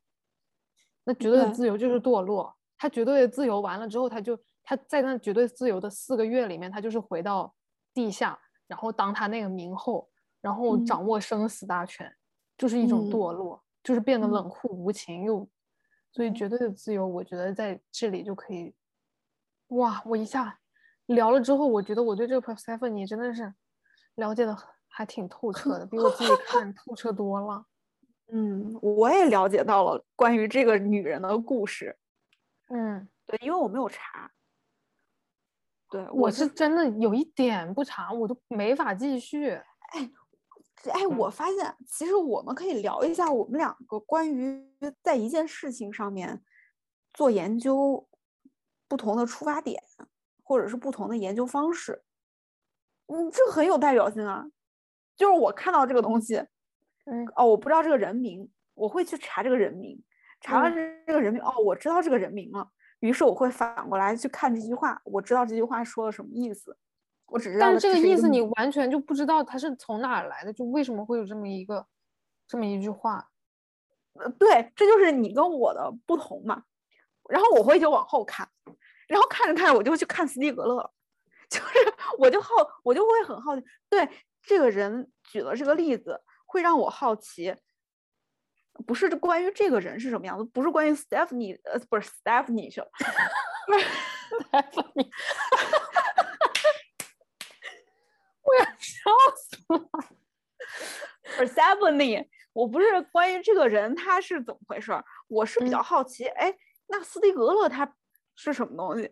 那绝对的自由就是堕落，他绝对的自由完了之后，他就他在那绝对自由的四个月里面，他就是回到地下，然后当他那个冥后，然后掌握生死大权，就是一种堕落，就是变得冷酷无情又，所以绝对的自由，我觉得在这里就可以。哇，我一下聊了之后，我觉得我对这个 Persephone 真的是了解的还挺透彻的，比我自己看透彻多了。嗯，我也了解到了关于这个女人的故事。嗯，对，因为我没有查。对，我是真的有一点不查，我都没法继续。哎，哎，我发现其实我们可以聊一下我们两个关于在一件事情上面做研究。不同的出发点，或者是不同的研究方式，嗯，这很有代表性啊。就是我看到这个东西，嗯，哦，我不知道这个人名，我会去查这个人名，查完这个人名，哦，我知道这个人名了。于是我会反过来去看这句话，我知道这句话说了什么意思。我只知道，但是这个意思你完全就不知道它是从哪儿来的，就为什么会有这么一个这么一句话？呃，对，这就是你跟我的不同嘛。然后我会就往后看。然后看着看着，我就去看斯蒂格勒，就是我就好，我就会很好奇，对这个人举了这个例子，会让我好奇，不是关于这个人是什么样子，不是关于 Stephanie，呃，不是 Stephanie 去了，不是 Stephanie，我要笑死了，不是 Stephanie，我不是关于这个人他是怎么回事，我是比较好奇，哎，那斯蒂格勒他。是什么东西？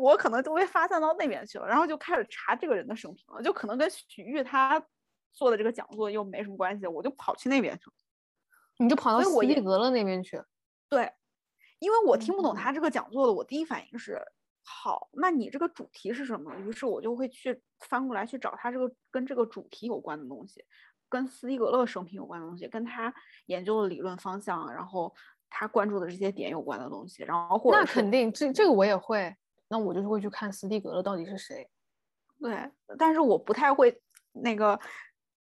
我可能就被发散到那边去了，然后就开始查这个人的生平了，就可能跟许玉他做的这个讲座又没什么关系，我就跑去那边去了。你就跑到斯蒂格勒那边去？对，因为我听不懂他这个讲座的，我第一反应是，好，那你这个主题是什么？于是我就会去翻过来去找他这个跟这个主题有关的东西，跟斯蒂格勒生平有关的东西，跟他研究的理论方向，然后。他关注的这些点有关的东西，然后或者那肯定这这个我也会，那我就是会去看斯蒂格勒到底是谁。对，但是我不太会那个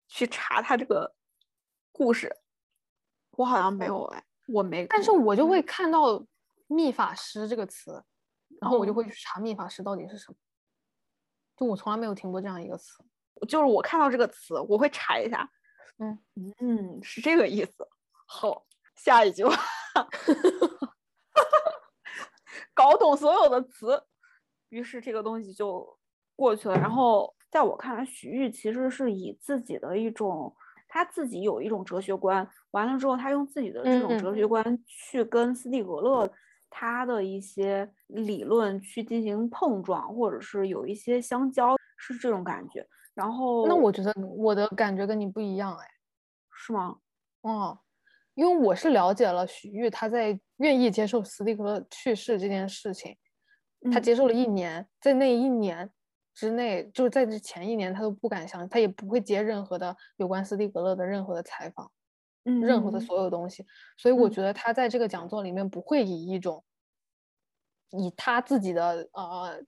去查他这个故事，我好像没有哎，我没。但是我就会看到“秘法师”这个词，然后我就会去查“秘法师”到底是什么。就我从来没有听过这样一个词，就是我看到这个词，我会查一下。嗯嗯，是这个意思。好，下一句话，搞懂所有的词，于是这个东西就过去了。然后在我看来，徐玉其实是以自己的一种，他自己有一种哲学观，完了之后，他用自己的这种哲学观去跟斯蒂格勒他的一些理论去进行碰撞，或者是有一些相交，是这种感觉。然后，那我觉得我的感觉跟你不一样，哎，是吗？哦。因为我是了解了许玉，他在愿意接受斯蒂格勒去世这件事情，他接受了一年，在那一年之内，就是在这前一年，他都不敢相信，他也不会接任何的有关斯蒂格勒的任何的采访，嗯，任何的所有东西。所以我觉得他在这个讲座里面不会以一种以他自己的呃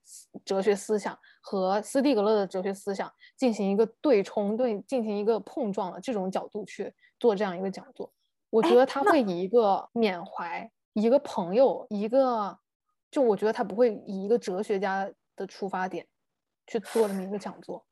哲学思想和斯蒂格勒的哲学思想进行一个对冲、对进行一个碰撞的这种角度去做这样一个讲座。我觉得他会以一个缅怀，一个朋友，一个，就我觉得他不会以一个哲学家的出发点去做这么一个讲座。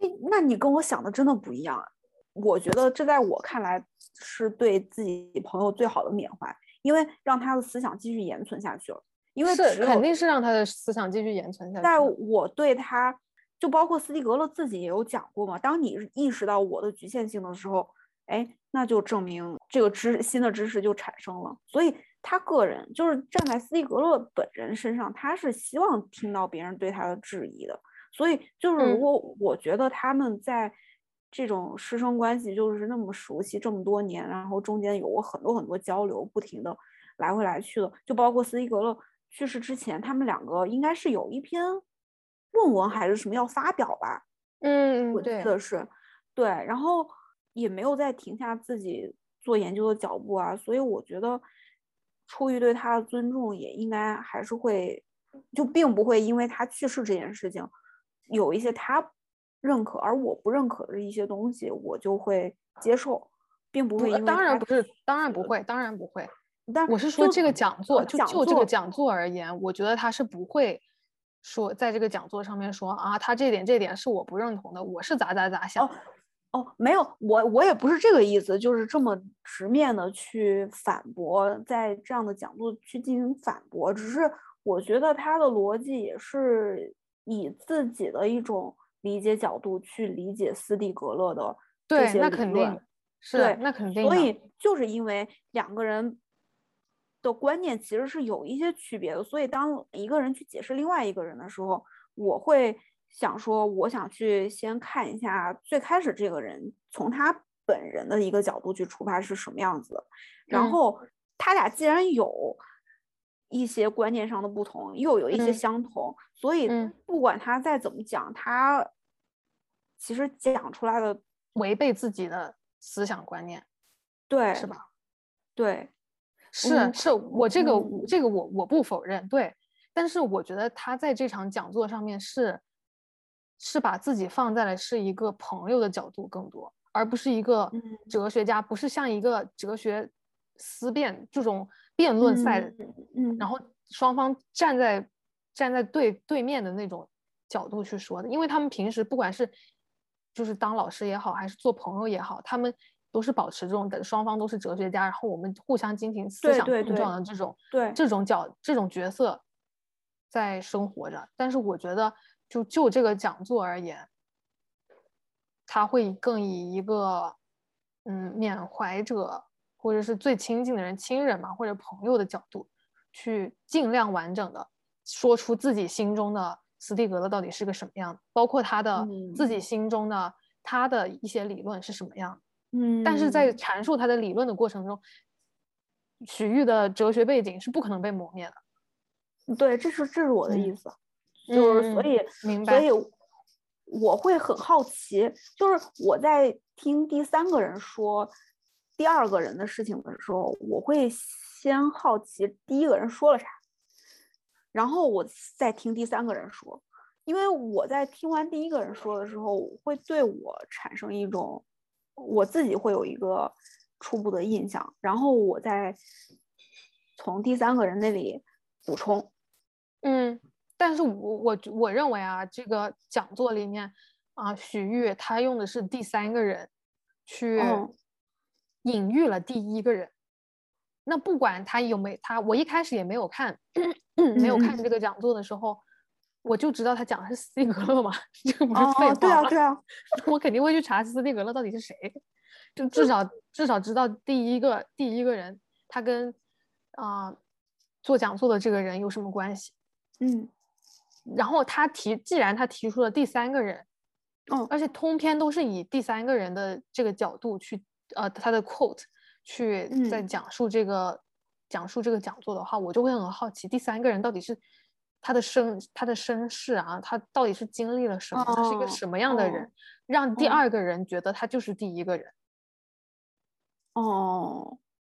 哎，那你跟我想的真的不一样啊！我觉得这在我看来是对自己朋友最好的缅怀，因为让他的思想继续延存下去了。因为是肯定是让他的思想继续延存下去。在我对他，就包括斯蒂格勒自己也有讲过嘛，当你意识到我的局限性的时候。哎，那就证明这个知新的知识就产生了。所以他个人就是站在斯蒂格勒本人身上，他是希望听到别人对他的质疑的。所以就是如果我觉得他们在这种师生关系就是那么熟悉这么多年，然后中间有过很多很多交流，不停的来回来去的，就包括斯蒂格勒去世之前，他们两个应该是有一篇论文还是什么要发表吧？嗯，我记得是，对，然后。也没有再停下自己做研究的脚步啊，所以我觉得，出于对他的尊重，也应该还是会，就并不会因为他去世这件事情，有一些他认可而我不认可的一些东西，我就会接受，并不会因为当然不是，当然不会，当然不会。但我是说这个讲座，就就这个讲座而言，我觉得他是不会说在这个讲座上面说啊，他这点这点是我不认同的，我是咋咋咋想。哦，没有，我我也不是这个意思，就是这么直面的去反驳，在这样的讲座去进行反驳，只是我觉得他的逻辑也是以自己的一种理解角度去理解斯蒂格勒的这些理论，是对，那肯定。所以就是因为两个人的观念其实是有一些区别的，所以当一个人去解释另外一个人的时候，我会。想说，我想去先看一下最开始这个人从他本人的一个角度去出发是什么样子的，然后他俩既然有一些观念上的不同，又有一些相同，所以不管他再怎么讲，他其实讲出来的违背自己的思想观念，对，是吧？对，是是，我这个这个我我不否认，对，但是我觉得他在这场讲座上面是。是把自己放在了是一个朋友的角度更多，而不是一个哲学家，不是像一个哲学思辨这种辩论赛，嗯，然后双方站在站在对对面的那种角度去说的，因为他们平时不管是就是当老师也好，还是做朋友也好，他们都是保持这种的，双方都是哲学家，然后我们互相进行思想碰撞的这种对。这种角这种角色在生活着，但是我觉得。就就这个讲座而言，他会更以一个嗯缅怀者或者是最亲近的人、亲人嘛或者朋友的角度，去尽量完整的说出自己心中的斯蒂格勒到底是个什么样，包括他的自己心中的他的一些理论是什么样。嗯，但是在阐述他的理论的过程中，许玉的哲学背景是不可能被磨灭的。对，这是这是我的意思。就是所以明白，所以我会很好奇，就是我在听第三个人说第二个人的事情的时候，我会先好奇第一个人说了啥，然后我再听第三个人说，因为我在听完第一个人说的时候，会对我产生一种我自己会有一个初步的印象，然后我再从第三个人那里补充。嗯，但是我我我认为啊，这个讲座里面啊，许玉他用的是第三个人去隐喻了第一个人。那不管他有没他，我一开始也没有看，没有看这个讲座的时候，我就知道他讲的是斯蒂格勒嘛，这个不是废话对啊，对啊，我肯定会去查斯蒂格勒到底是谁，就至少至少知道第一个第一个人他跟啊做讲座的这个人有什么关系。嗯，然后他提，既然他提出了第三个人，嗯，而且通篇都是以第三个人的这个角度去，呃，他的 quote。去在讲述这个讲述这个讲座的话，我就会很好奇，第三个人到底是他的身他的身世啊，他到底是经历了什么，他是一个什么样的人，让第二个人觉得他就是第一个人。哦，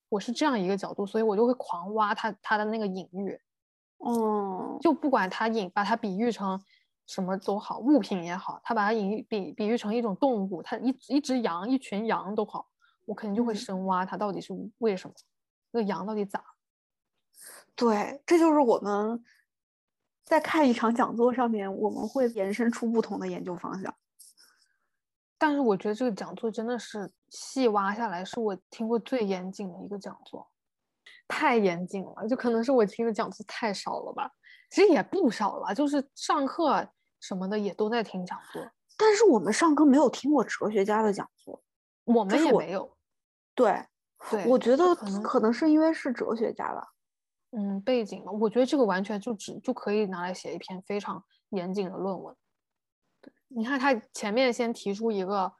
我是这样一个角度，所以我就会狂挖他他的那个隐喻。哦，就不管他隐把它比喻成什么都好，物品也好，他把它隐喻比比喻成一种动物，他一一只羊，一群羊都好。我肯定就会深挖它到底是为什么，那个羊到底咋？对，这就是我们在看一场讲座上面，我们会延伸出不同的研究方向。但是我觉得这个讲座真的是细挖下来，是我听过最严谨的一个讲座，太严谨了，就可能是我听的讲座太少了吧？其实也不少了，就是上课什么的也都在听讲座。但是我们上课没有听过哲学家的讲座，我们也没有。对，对，我觉得可能可能是因为是哲学家吧，嗯，背景嘛，我觉得这个完全就只就可以拿来写一篇非常严谨的论文。对，你看他前面先提出一个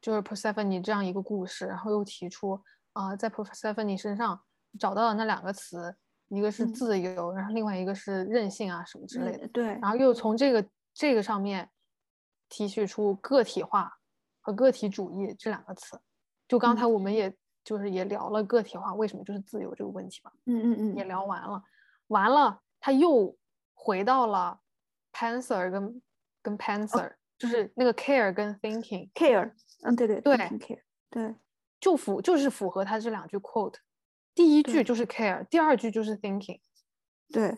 就是 Persephone 这样一个故事，然后又提出啊，在 Persephone 身上找到了那两个词，一个是自由，然后另外一个是任性啊什么之类的。对，然后又从这个这个上面提取出个体化和个体主义这两个词。就刚才我们也就是也聊了个体化为什么就是自由这个问题嘛，嗯嗯嗯，也聊完了，完了他又回到了 Panther 跟跟 Panther，就是那个 care 跟 thinking，care，嗯对对对，care，对，就符就是符合他这两句 quote，第一句就是 care，第二句就是 thinking，对，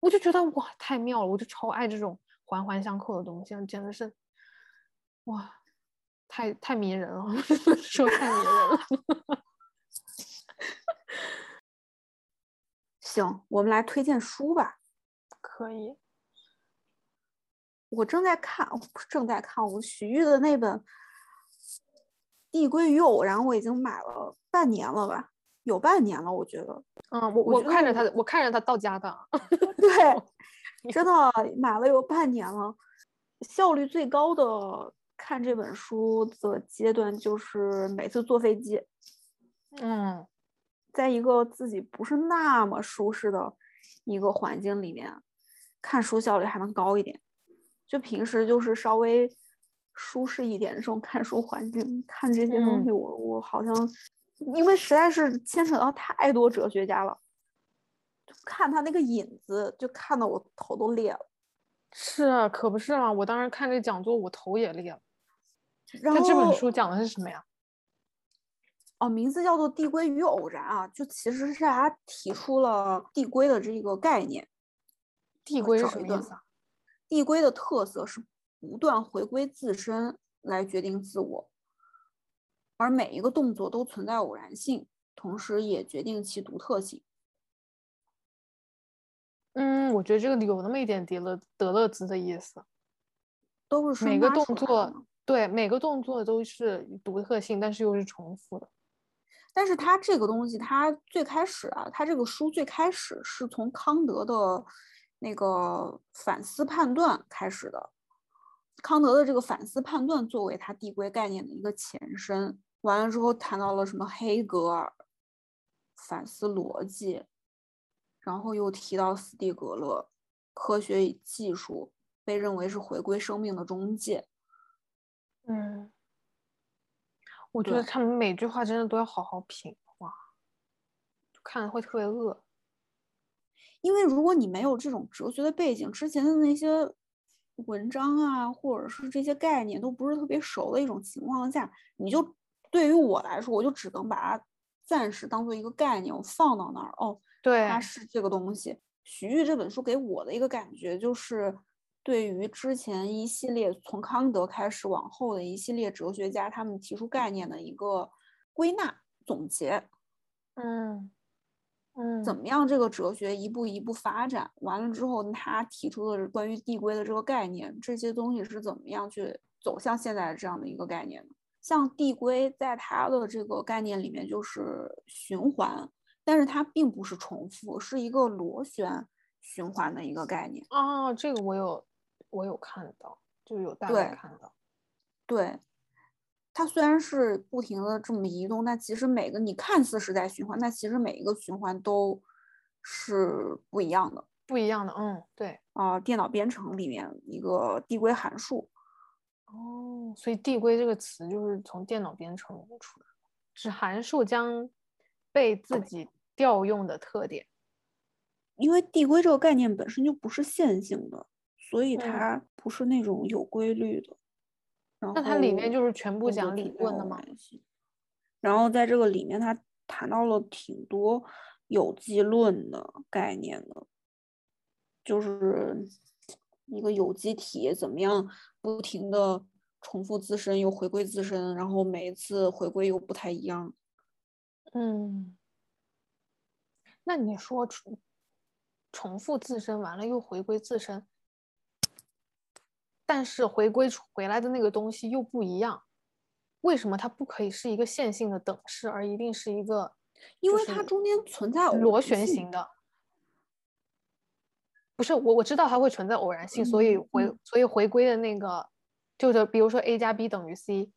我就觉得哇太妙了，我就超爱这种环环相扣的东西，简直是哇。太太迷人了，说太迷人了。行，我们来推荐书吧。可以。我正在看，正在看我徐玉的那本《递归于偶然》，我已经买了半年了吧？有半年了，我觉得。嗯，我我看着他，我看着他到家的。对，真的买了有半年了，效率最高的。看这本书的阶段就是每次坐飞机，嗯，在一个自己不是那么舒适的一个环境里面，看书效率还能高一点。就平时就是稍微舒适一点的这种看书环境，看这些东西，我我好像因为实在是牵扯到太多哲学家了，看他那个影子，就看得我头都裂了。是啊，可不是嘛！我当时看这讲座，我头也裂了。那这本书讲的是什么呀？哦，名字叫做《递归与偶然》啊，就其实是他提出了递归的这个概念。递归是什么意思啊？递归的特色是不断回归自身来决定自我，而每一个动作都存在偶然性，同时也决定其独特性。嗯，我觉得这个有那么一点德勒德勒兹的意思，都是每个动作。对每个动作都是独特性，但是又是重复的。但是它这个东西，它最开始啊，它这个书最开始是从康德的那个反思判断开始的。康德的这个反思判断作为他递归概念的一个前身，完了之后谈到了什么黑格尔反思逻辑，然后又提到斯蒂格勒，科学与技术被认为是回归生命的中介。嗯，我觉得他们每句话真的都要好好品哇，看了会特别饿。因为如果你没有这种哲学的背景，之前的那些文章啊，或者是这些概念都不是特别熟的一种情况下，你就对于我来说，我就只能把它暂时当做一个概念，我放到那儿。哦，对，它是这个东西。徐玉这本书给我的一个感觉就是，对于之前一系列从康德开始往后的一系列哲学家，他们提出概念的一个归纳总结。嗯。嗯，怎么样？这个哲学一步一步发展完了之后，他提出的关于递归的这个概念，这些东西是怎么样去走向现在这样的一个概念的？像递归，在他的这个概念里面就是循环，但是它并不是重复，是一个螺旋循环的一个概念。哦，这个我有，我有看到，就有大概看到，对。它虽然是不停的这么移动，但其实每个你看似是在循环，但其实每一个循环都是不一样的，不一样的。嗯，对啊，电脑编程里面一个递归函数。哦，所以递归这个词就是从电脑编程出来的，是函数将被自己调用的特点。因为递归这个概念本身就不是线性的，所以它不是那种有规律的。那它里面就是全部讲理论的吗？然后在这个里面，他谈到了挺多有机论的概念的，就是一个有机体怎么样不停的重复自身又回归自身，然后每一次回归又不太一样。嗯，那你说重重复自身完了又回归自身？但是回归回来的那个东西又不一样，为什么它不可以是一个线性的等式，而一定是一个？因为它中间存在螺旋形的。不是我我知道它会存在偶然性，所以回所以回归的那个就是比如说 a 加 b 等于 c，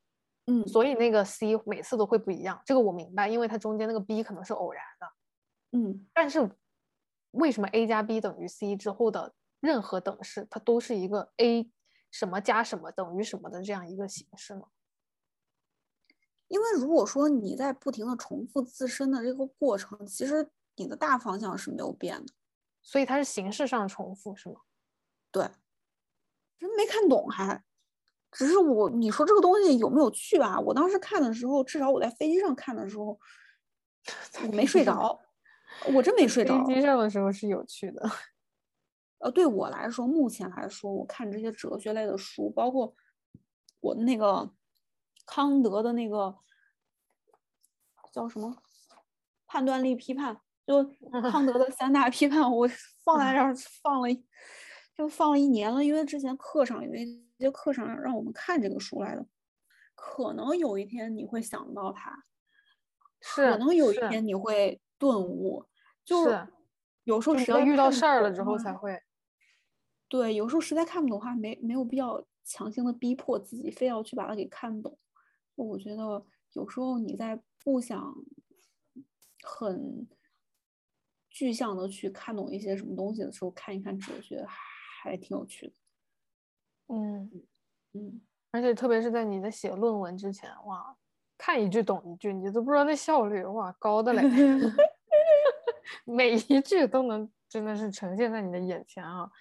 嗯，所以那个 c 每次都会不一样，这个我明白，因为它中间那个 b 可能是偶然的，嗯，但是为什么 a 加 b 等于 c 之后的任何等式它都是一个 a？什么加什么等于什么的这样一个形式吗？因为如果说你在不停的重复自身的这个过程，其实你的大方向是没有变的，所以它是形式上重复是吗？对，真没看懂还，只是我你说这个东西有没有趣吧？我当时看的时候，至少我在飞机上看的时候，我没睡着，我真没睡着。飞机上的时候是有趣的。呃，对我来说，目前来说，我看这些哲学类的书，包括我的那个康德的那个叫什么判断力批判，就 康德的三大批判，我放在这儿放了，就放了一年了。因为之前课上有一节课上让我们看这个书来的，可能有一天你会想到它，是，可能有一天你会顿悟，就是有时候只要遇到事儿了之后才会。对，有时候实在看不懂的话，没没有必要强行的逼迫自己，非要去把它给看懂。我觉得有时候你在不想很具象的去看懂一些什么东西的时候，看一看哲学还挺有趣的。嗯嗯，而且特别是在你在写论文之前，哇，看一句懂一句，你都不知道那效率哇高的嘞，每一句都能真的是呈现在你的眼前啊。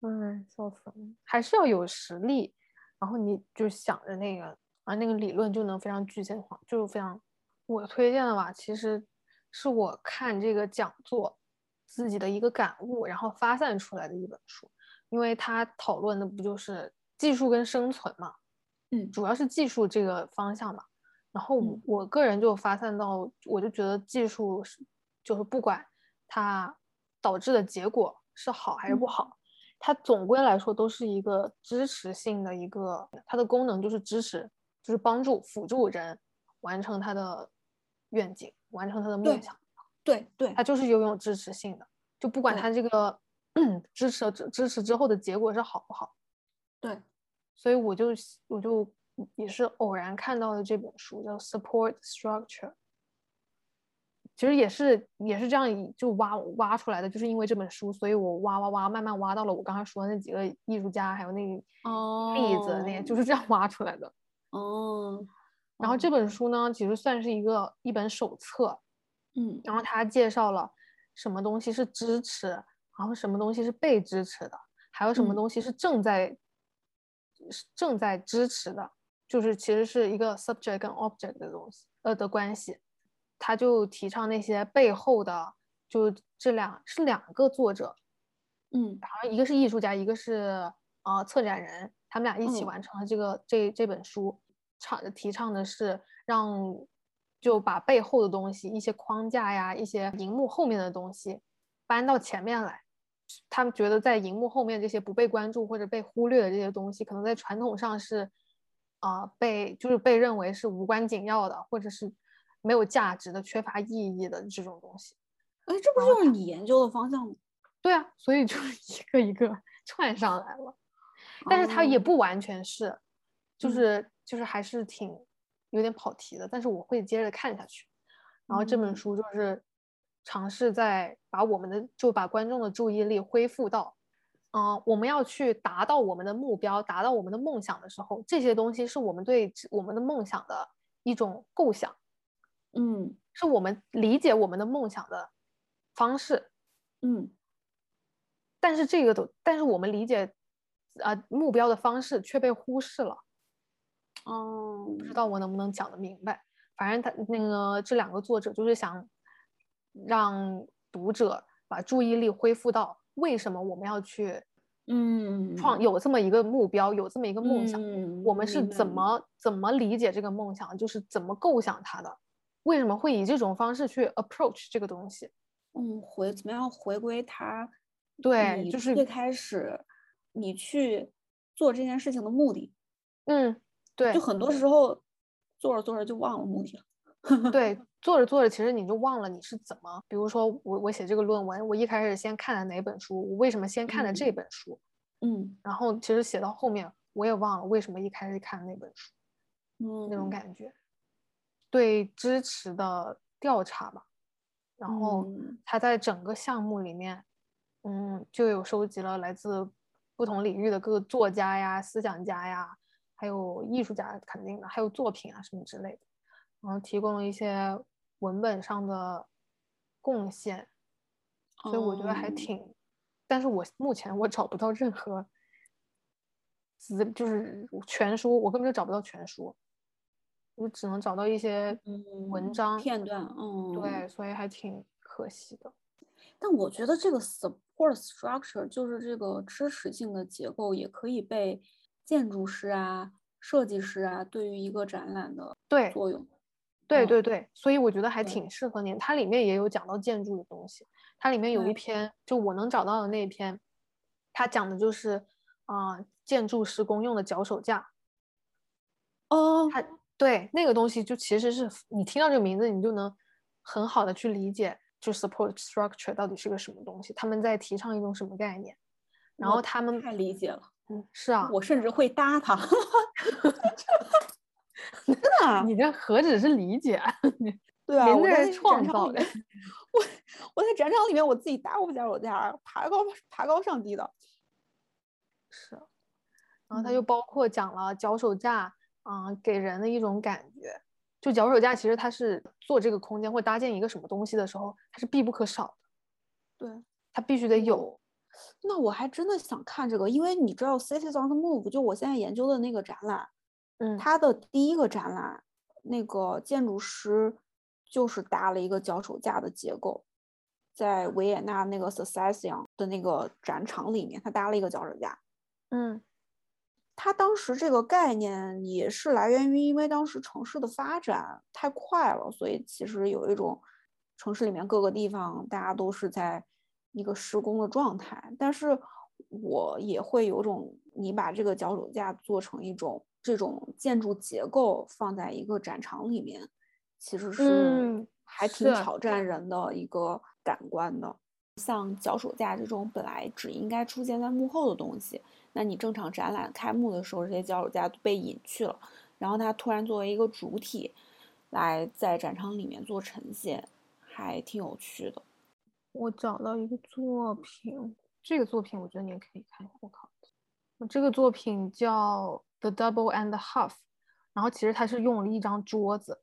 哎，笑死了！还是要有实力，然后你就想着那个啊，那个理论就能非常具象化，就是非常。我推荐的吧，其实是我看这个讲座自己的一个感悟，然后发散出来的一本书，因为它讨论的不就是技术跟生存嘛，嗯，主要是技术这个方向嘛。然后我个人就发散到，我就觉得技术是，就是不管它导致的结果是好还是不好。它总归来说都是一个支持性的一个，它的功能就是支持，就是帮助辅助人完成他的愿景，完成他的梦想。对对，它就是拥有支持性的，就不管它这个 支持支支持之后的结果是好不好。对，所以我就我就也是偶然看到的这本书，叫《Support Structure》。其实也是也是这样就挖挖出来的，就是因为这本书，所以我挖挖挖，慢慢挖到了我刚才说的那几个艺术家，还有那个例子，那就是这样挖出来的。哦。然后这本书呢，其实算是一个一本手册。嗯。然后它介绍了什么东西是支持，然后什么东西是被支持的，还有什么东西是正在正在支持的，就是其实是一个 subject 跟 object 的东西，呃的关系。他就提倡那些背后的，就这两是两个作者，嗯，好像一个是艺术家，一个是呃策展人，他们俩一起嗯。完成了这个、这这本书，倡提倡的是让就把背后的东西，一些框架呀，一些荧幕后面的东西搬到前面来。他们觉得在荧幕后面这些不被关注或者被忽略的这些东西，可能在传统上是啊、被就是被认为是无关紧要的，或者是没有价值的、缺乏意义的这种东西。哎，这不就是你研究的方向吗？对啊，所以就是一个一个 串上来了。但是它也哦不完全是，就嗯是就是还是挺有点跑题的，但是我会接着看下去。然后这本嗯书就是尝试在把我们的就把观众的注意力恢复到，嗯、我们要去达到我们的目标，达到我们的梦想的时候，这些东西是我们对我们的梦想的一种构想，嗯是我们理解我们的梦想的方式。嗯但是这个都，但是我们理解，啊、目标的方式却被忽视了。哦，不知道我能不能讲得明白。反正他那个这两个作者就是想让读者把注意力恢复到为什么我们要去嗯创有这么一个目标，有这么一个梦想，嗯我们是怎么怎么理解这个梦想，就是怎么构想它的，为什么会以这种方式去 approach 这个东西。嗯回怎么样回归它？对，就是最开始你去做这件事情的目的，嗯，对就很多时候做着做着就忘了目的了。对，做着做着，其实你就忘了你是怎么，比如说我我写这个论文，我一开始先看了哪本书，我为什么先看了这嗯本书，嗯然后其实写到后面我也忘了为什么一开始看那本书，嗯，那种感觉，对支持的调查吧，然后嗯。他在整个项目里面，嗯，就有收集了来自不同领域的各个作家呀、思想家呀，还有艺术家肯定的，还有作品啊什么之类的，然后提供了一些文本上的贡献，所以我觉得还哦。挺，但是我目前我找不到任何资，就是全书，我根本就找不到全书，我只能找到一些文嗯章片段，嗯，对，所以还挺可惜的。但我觉得这个 support structure 就是这个支持性的结构，也可以被建筑师啊、设计师啊对于一个展览的对作用。嗯对对对，所以我觉得还挺适合你。它里面也有讲到建筑的东西，它里面有一篇，就我能找到的那一篇，它讲的就是啊、建筑施工用的脚手架。哦，它对那个东西，就其实是你听到这个名字，你就能很好的去理解，就 support structure 到底是个什么东西，他们在提倡一种什么概念。然后他们太理解了，嗯，是啊，我甚至会搭它。真的啊，你这何止是理解，对啊，您这我在是创造的我我在展场里面我自己搭过脚手架，爬高爬高上低的。是，然后它就嗯包括讲了脚手架，嗯、给人的一种感觉。就脚手架，其实它是做这个空间或搭建一个什么东西的时候，它是必不可少的，对，它必须得有。那我还真的想看这个，因为你知道 Cities on the Move 就我现在研究的那个展览，嗯，它的第一个展览，那个建筑师就是搭了一个脚手架的结构，在维也纳那个 Secession 的那个展场里面，他搭了一个脚手架。嗯他当时这个概念也是来源于，因为当时城市的发展太快了，所以其实有一种城市里面各个地方大家都是在一个施工的状态。但是我也会有种，你把这个脚手架做成一种这种建筑结构放在一个展场里面，其实是嗯还挺挑战人的一个感官的。像脚手架这种本来只应该出现在幕后的东西，那你正常展览开幕的时候，这些脚手架都被隐去了，然后它突然作为一个主体来在展场里面做呈现，还挺有趣的。我找到一个作品，这个作品我觉得你也可以看。我靠，我这个作品叫《The Double and the Half》，然后其实它是用了一张桌子，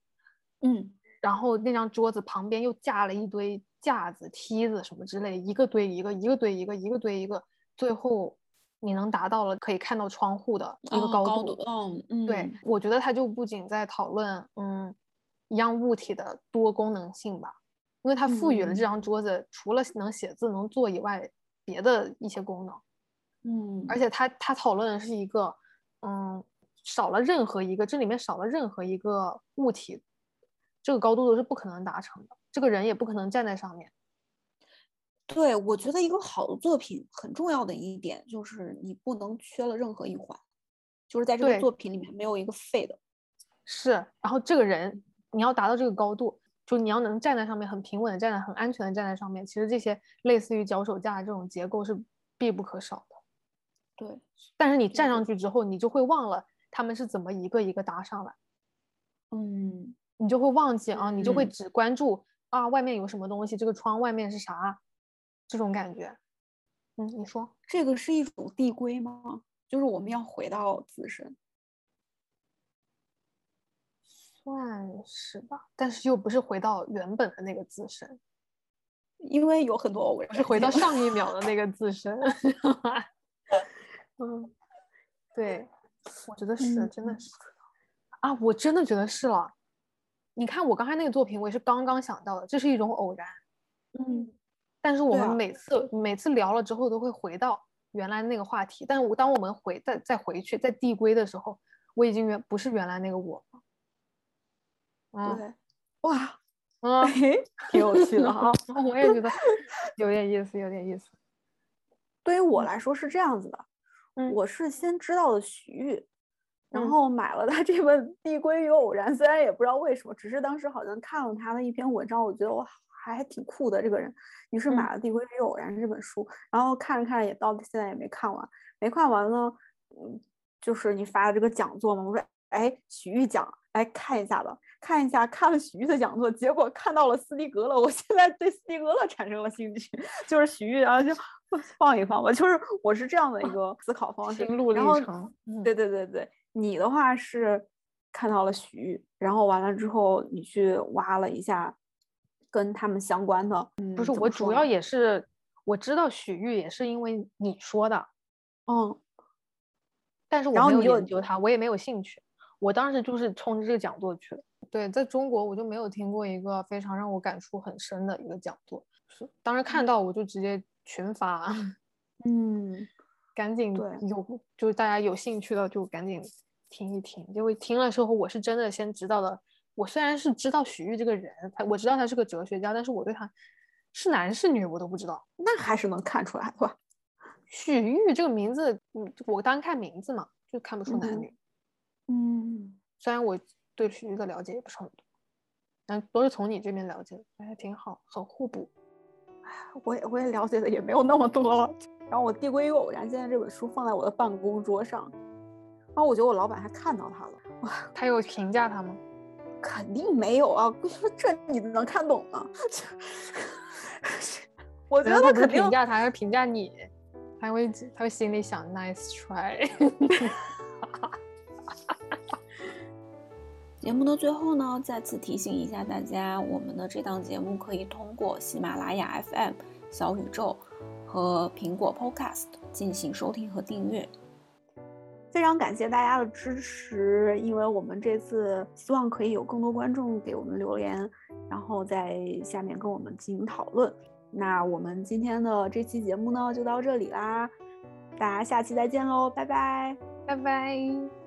嗯然后那张桌子旁边又架了一堆架子、梯子什么之类，一个堆一个，一个堆一个，一个堆一个，最后你能达到了可以看到窗户的一个高度。嗯嗯，对，我觉得它就不仅在讨论嗯一样物体的多功能性吧，因为它赋予了这张桌子除了能写字能坐以外，别的一些功能。嗯，而且它它讨论的是一个嗯少了任何一个这里面少了任何一个物体，这个高度都是不可能达成的，这个人也不可能站在上面。对，我觉得一个好的作品很重要的一点就是你不能缺了任何一环，就是在这个作品里面没有一个废的。是，然后这个人你要达到这个高度，就你要能站在上面很平稳的站在很安全的站在上面，其实这些类似于脚手架这种结构是必不可少的。对，但是你站上去之后，你就会忘了他们是怎么一个一个搭上来。嗯，你就会忘记啊，你就会只关注啊外面有什么东西，这个窗外面是啥。这种感觉，嗯，你说这个是一种递归吗？就是我们要回到自身，算是吧，但是又不是回到原本的那个自身，因为有很多偶然，是回到 上一秒的那个自身。嗯，对，我觉得是，真的是啊，我真的觉得是了。你看我刚才那个作品，我也是刚刚想到的，这是一种偶然。嗯。但是我们每次每次聊了之后都会回到原来那个话题，但是我当我们回再再回去再递归的时候，我已经原不是原来那个我了。对，哇，嗯，挺有趣的哈，我也觉得有点意思，有点意思。对于我来说是这样子的，我是先知道了徐玉，然后买了他这本《递归与偶然》，虽然也不知道为什么，只是当时好像看了他的一篇文章，我觉得我。还还挺酷的这个人，于是买了《递归与偶然》这本书，然后看着看着也到现在也没看完，没看完呢，嗯，就是你发的这个讲座嘛，我说，哎，许玉讲，来看一下吧，看一下，看了许玉的讲座，结果看到了斯蒂格勒，我现在对斯蒂格勒产生了兴趣，就是许玉，然后就放一放吧，就是我是这样的一个思考方式。然后，对对对对，你的话是看到了许玉，然后完了之后你去挖了一下。跟他们相关的，不是我主要也是我知道许玉也是因为你说的，嗯，但是我没有研究他，我也没有兴趣。我当时就是冲着这个讲座去的。对，在中国我就没有听过一个非常让我感触很深的一个讲座，是当时看到我就直接群发，嗯，赶紧有就是大家有兴趣的就赶紧听一听，因为听了之后我是真的先知道的。我虽然是知道许玉这个人，他我知道他是个哲学家，但是我对他是男是女我都不知道。那还是能看出来吧？许玉这个名字，嗯，我单看名字嘛，就看不出男女。嗯，虽然我对许玉的了解也不是很多，但都是从你这边了解的，还挺好，很互补。哎，我也我也了解的也没有那么多了。然后我递归于偶然，现在这本书放在我的办公桌上，然后我觉得我老板还看到他了。哇，他有评价他吗？肯定没有啊！这你能看懂吗？我觉得他肯定评价他，还是评价你？他会他会心里想 nice try。节目的最后呢，再次提醒一下大家，我们的这档节目可以通过喜马拉雅 FM、小宇宙和苹果 Podcast 进行收听和订阅。非常感谢大家的支持，因为我们这次希望可以有更多观众给我们留言，然后在下面跟我们进行讨论。那我们今天的这期节目呢，就到这里啦，大家下期再见喽，拜拜，拜拜。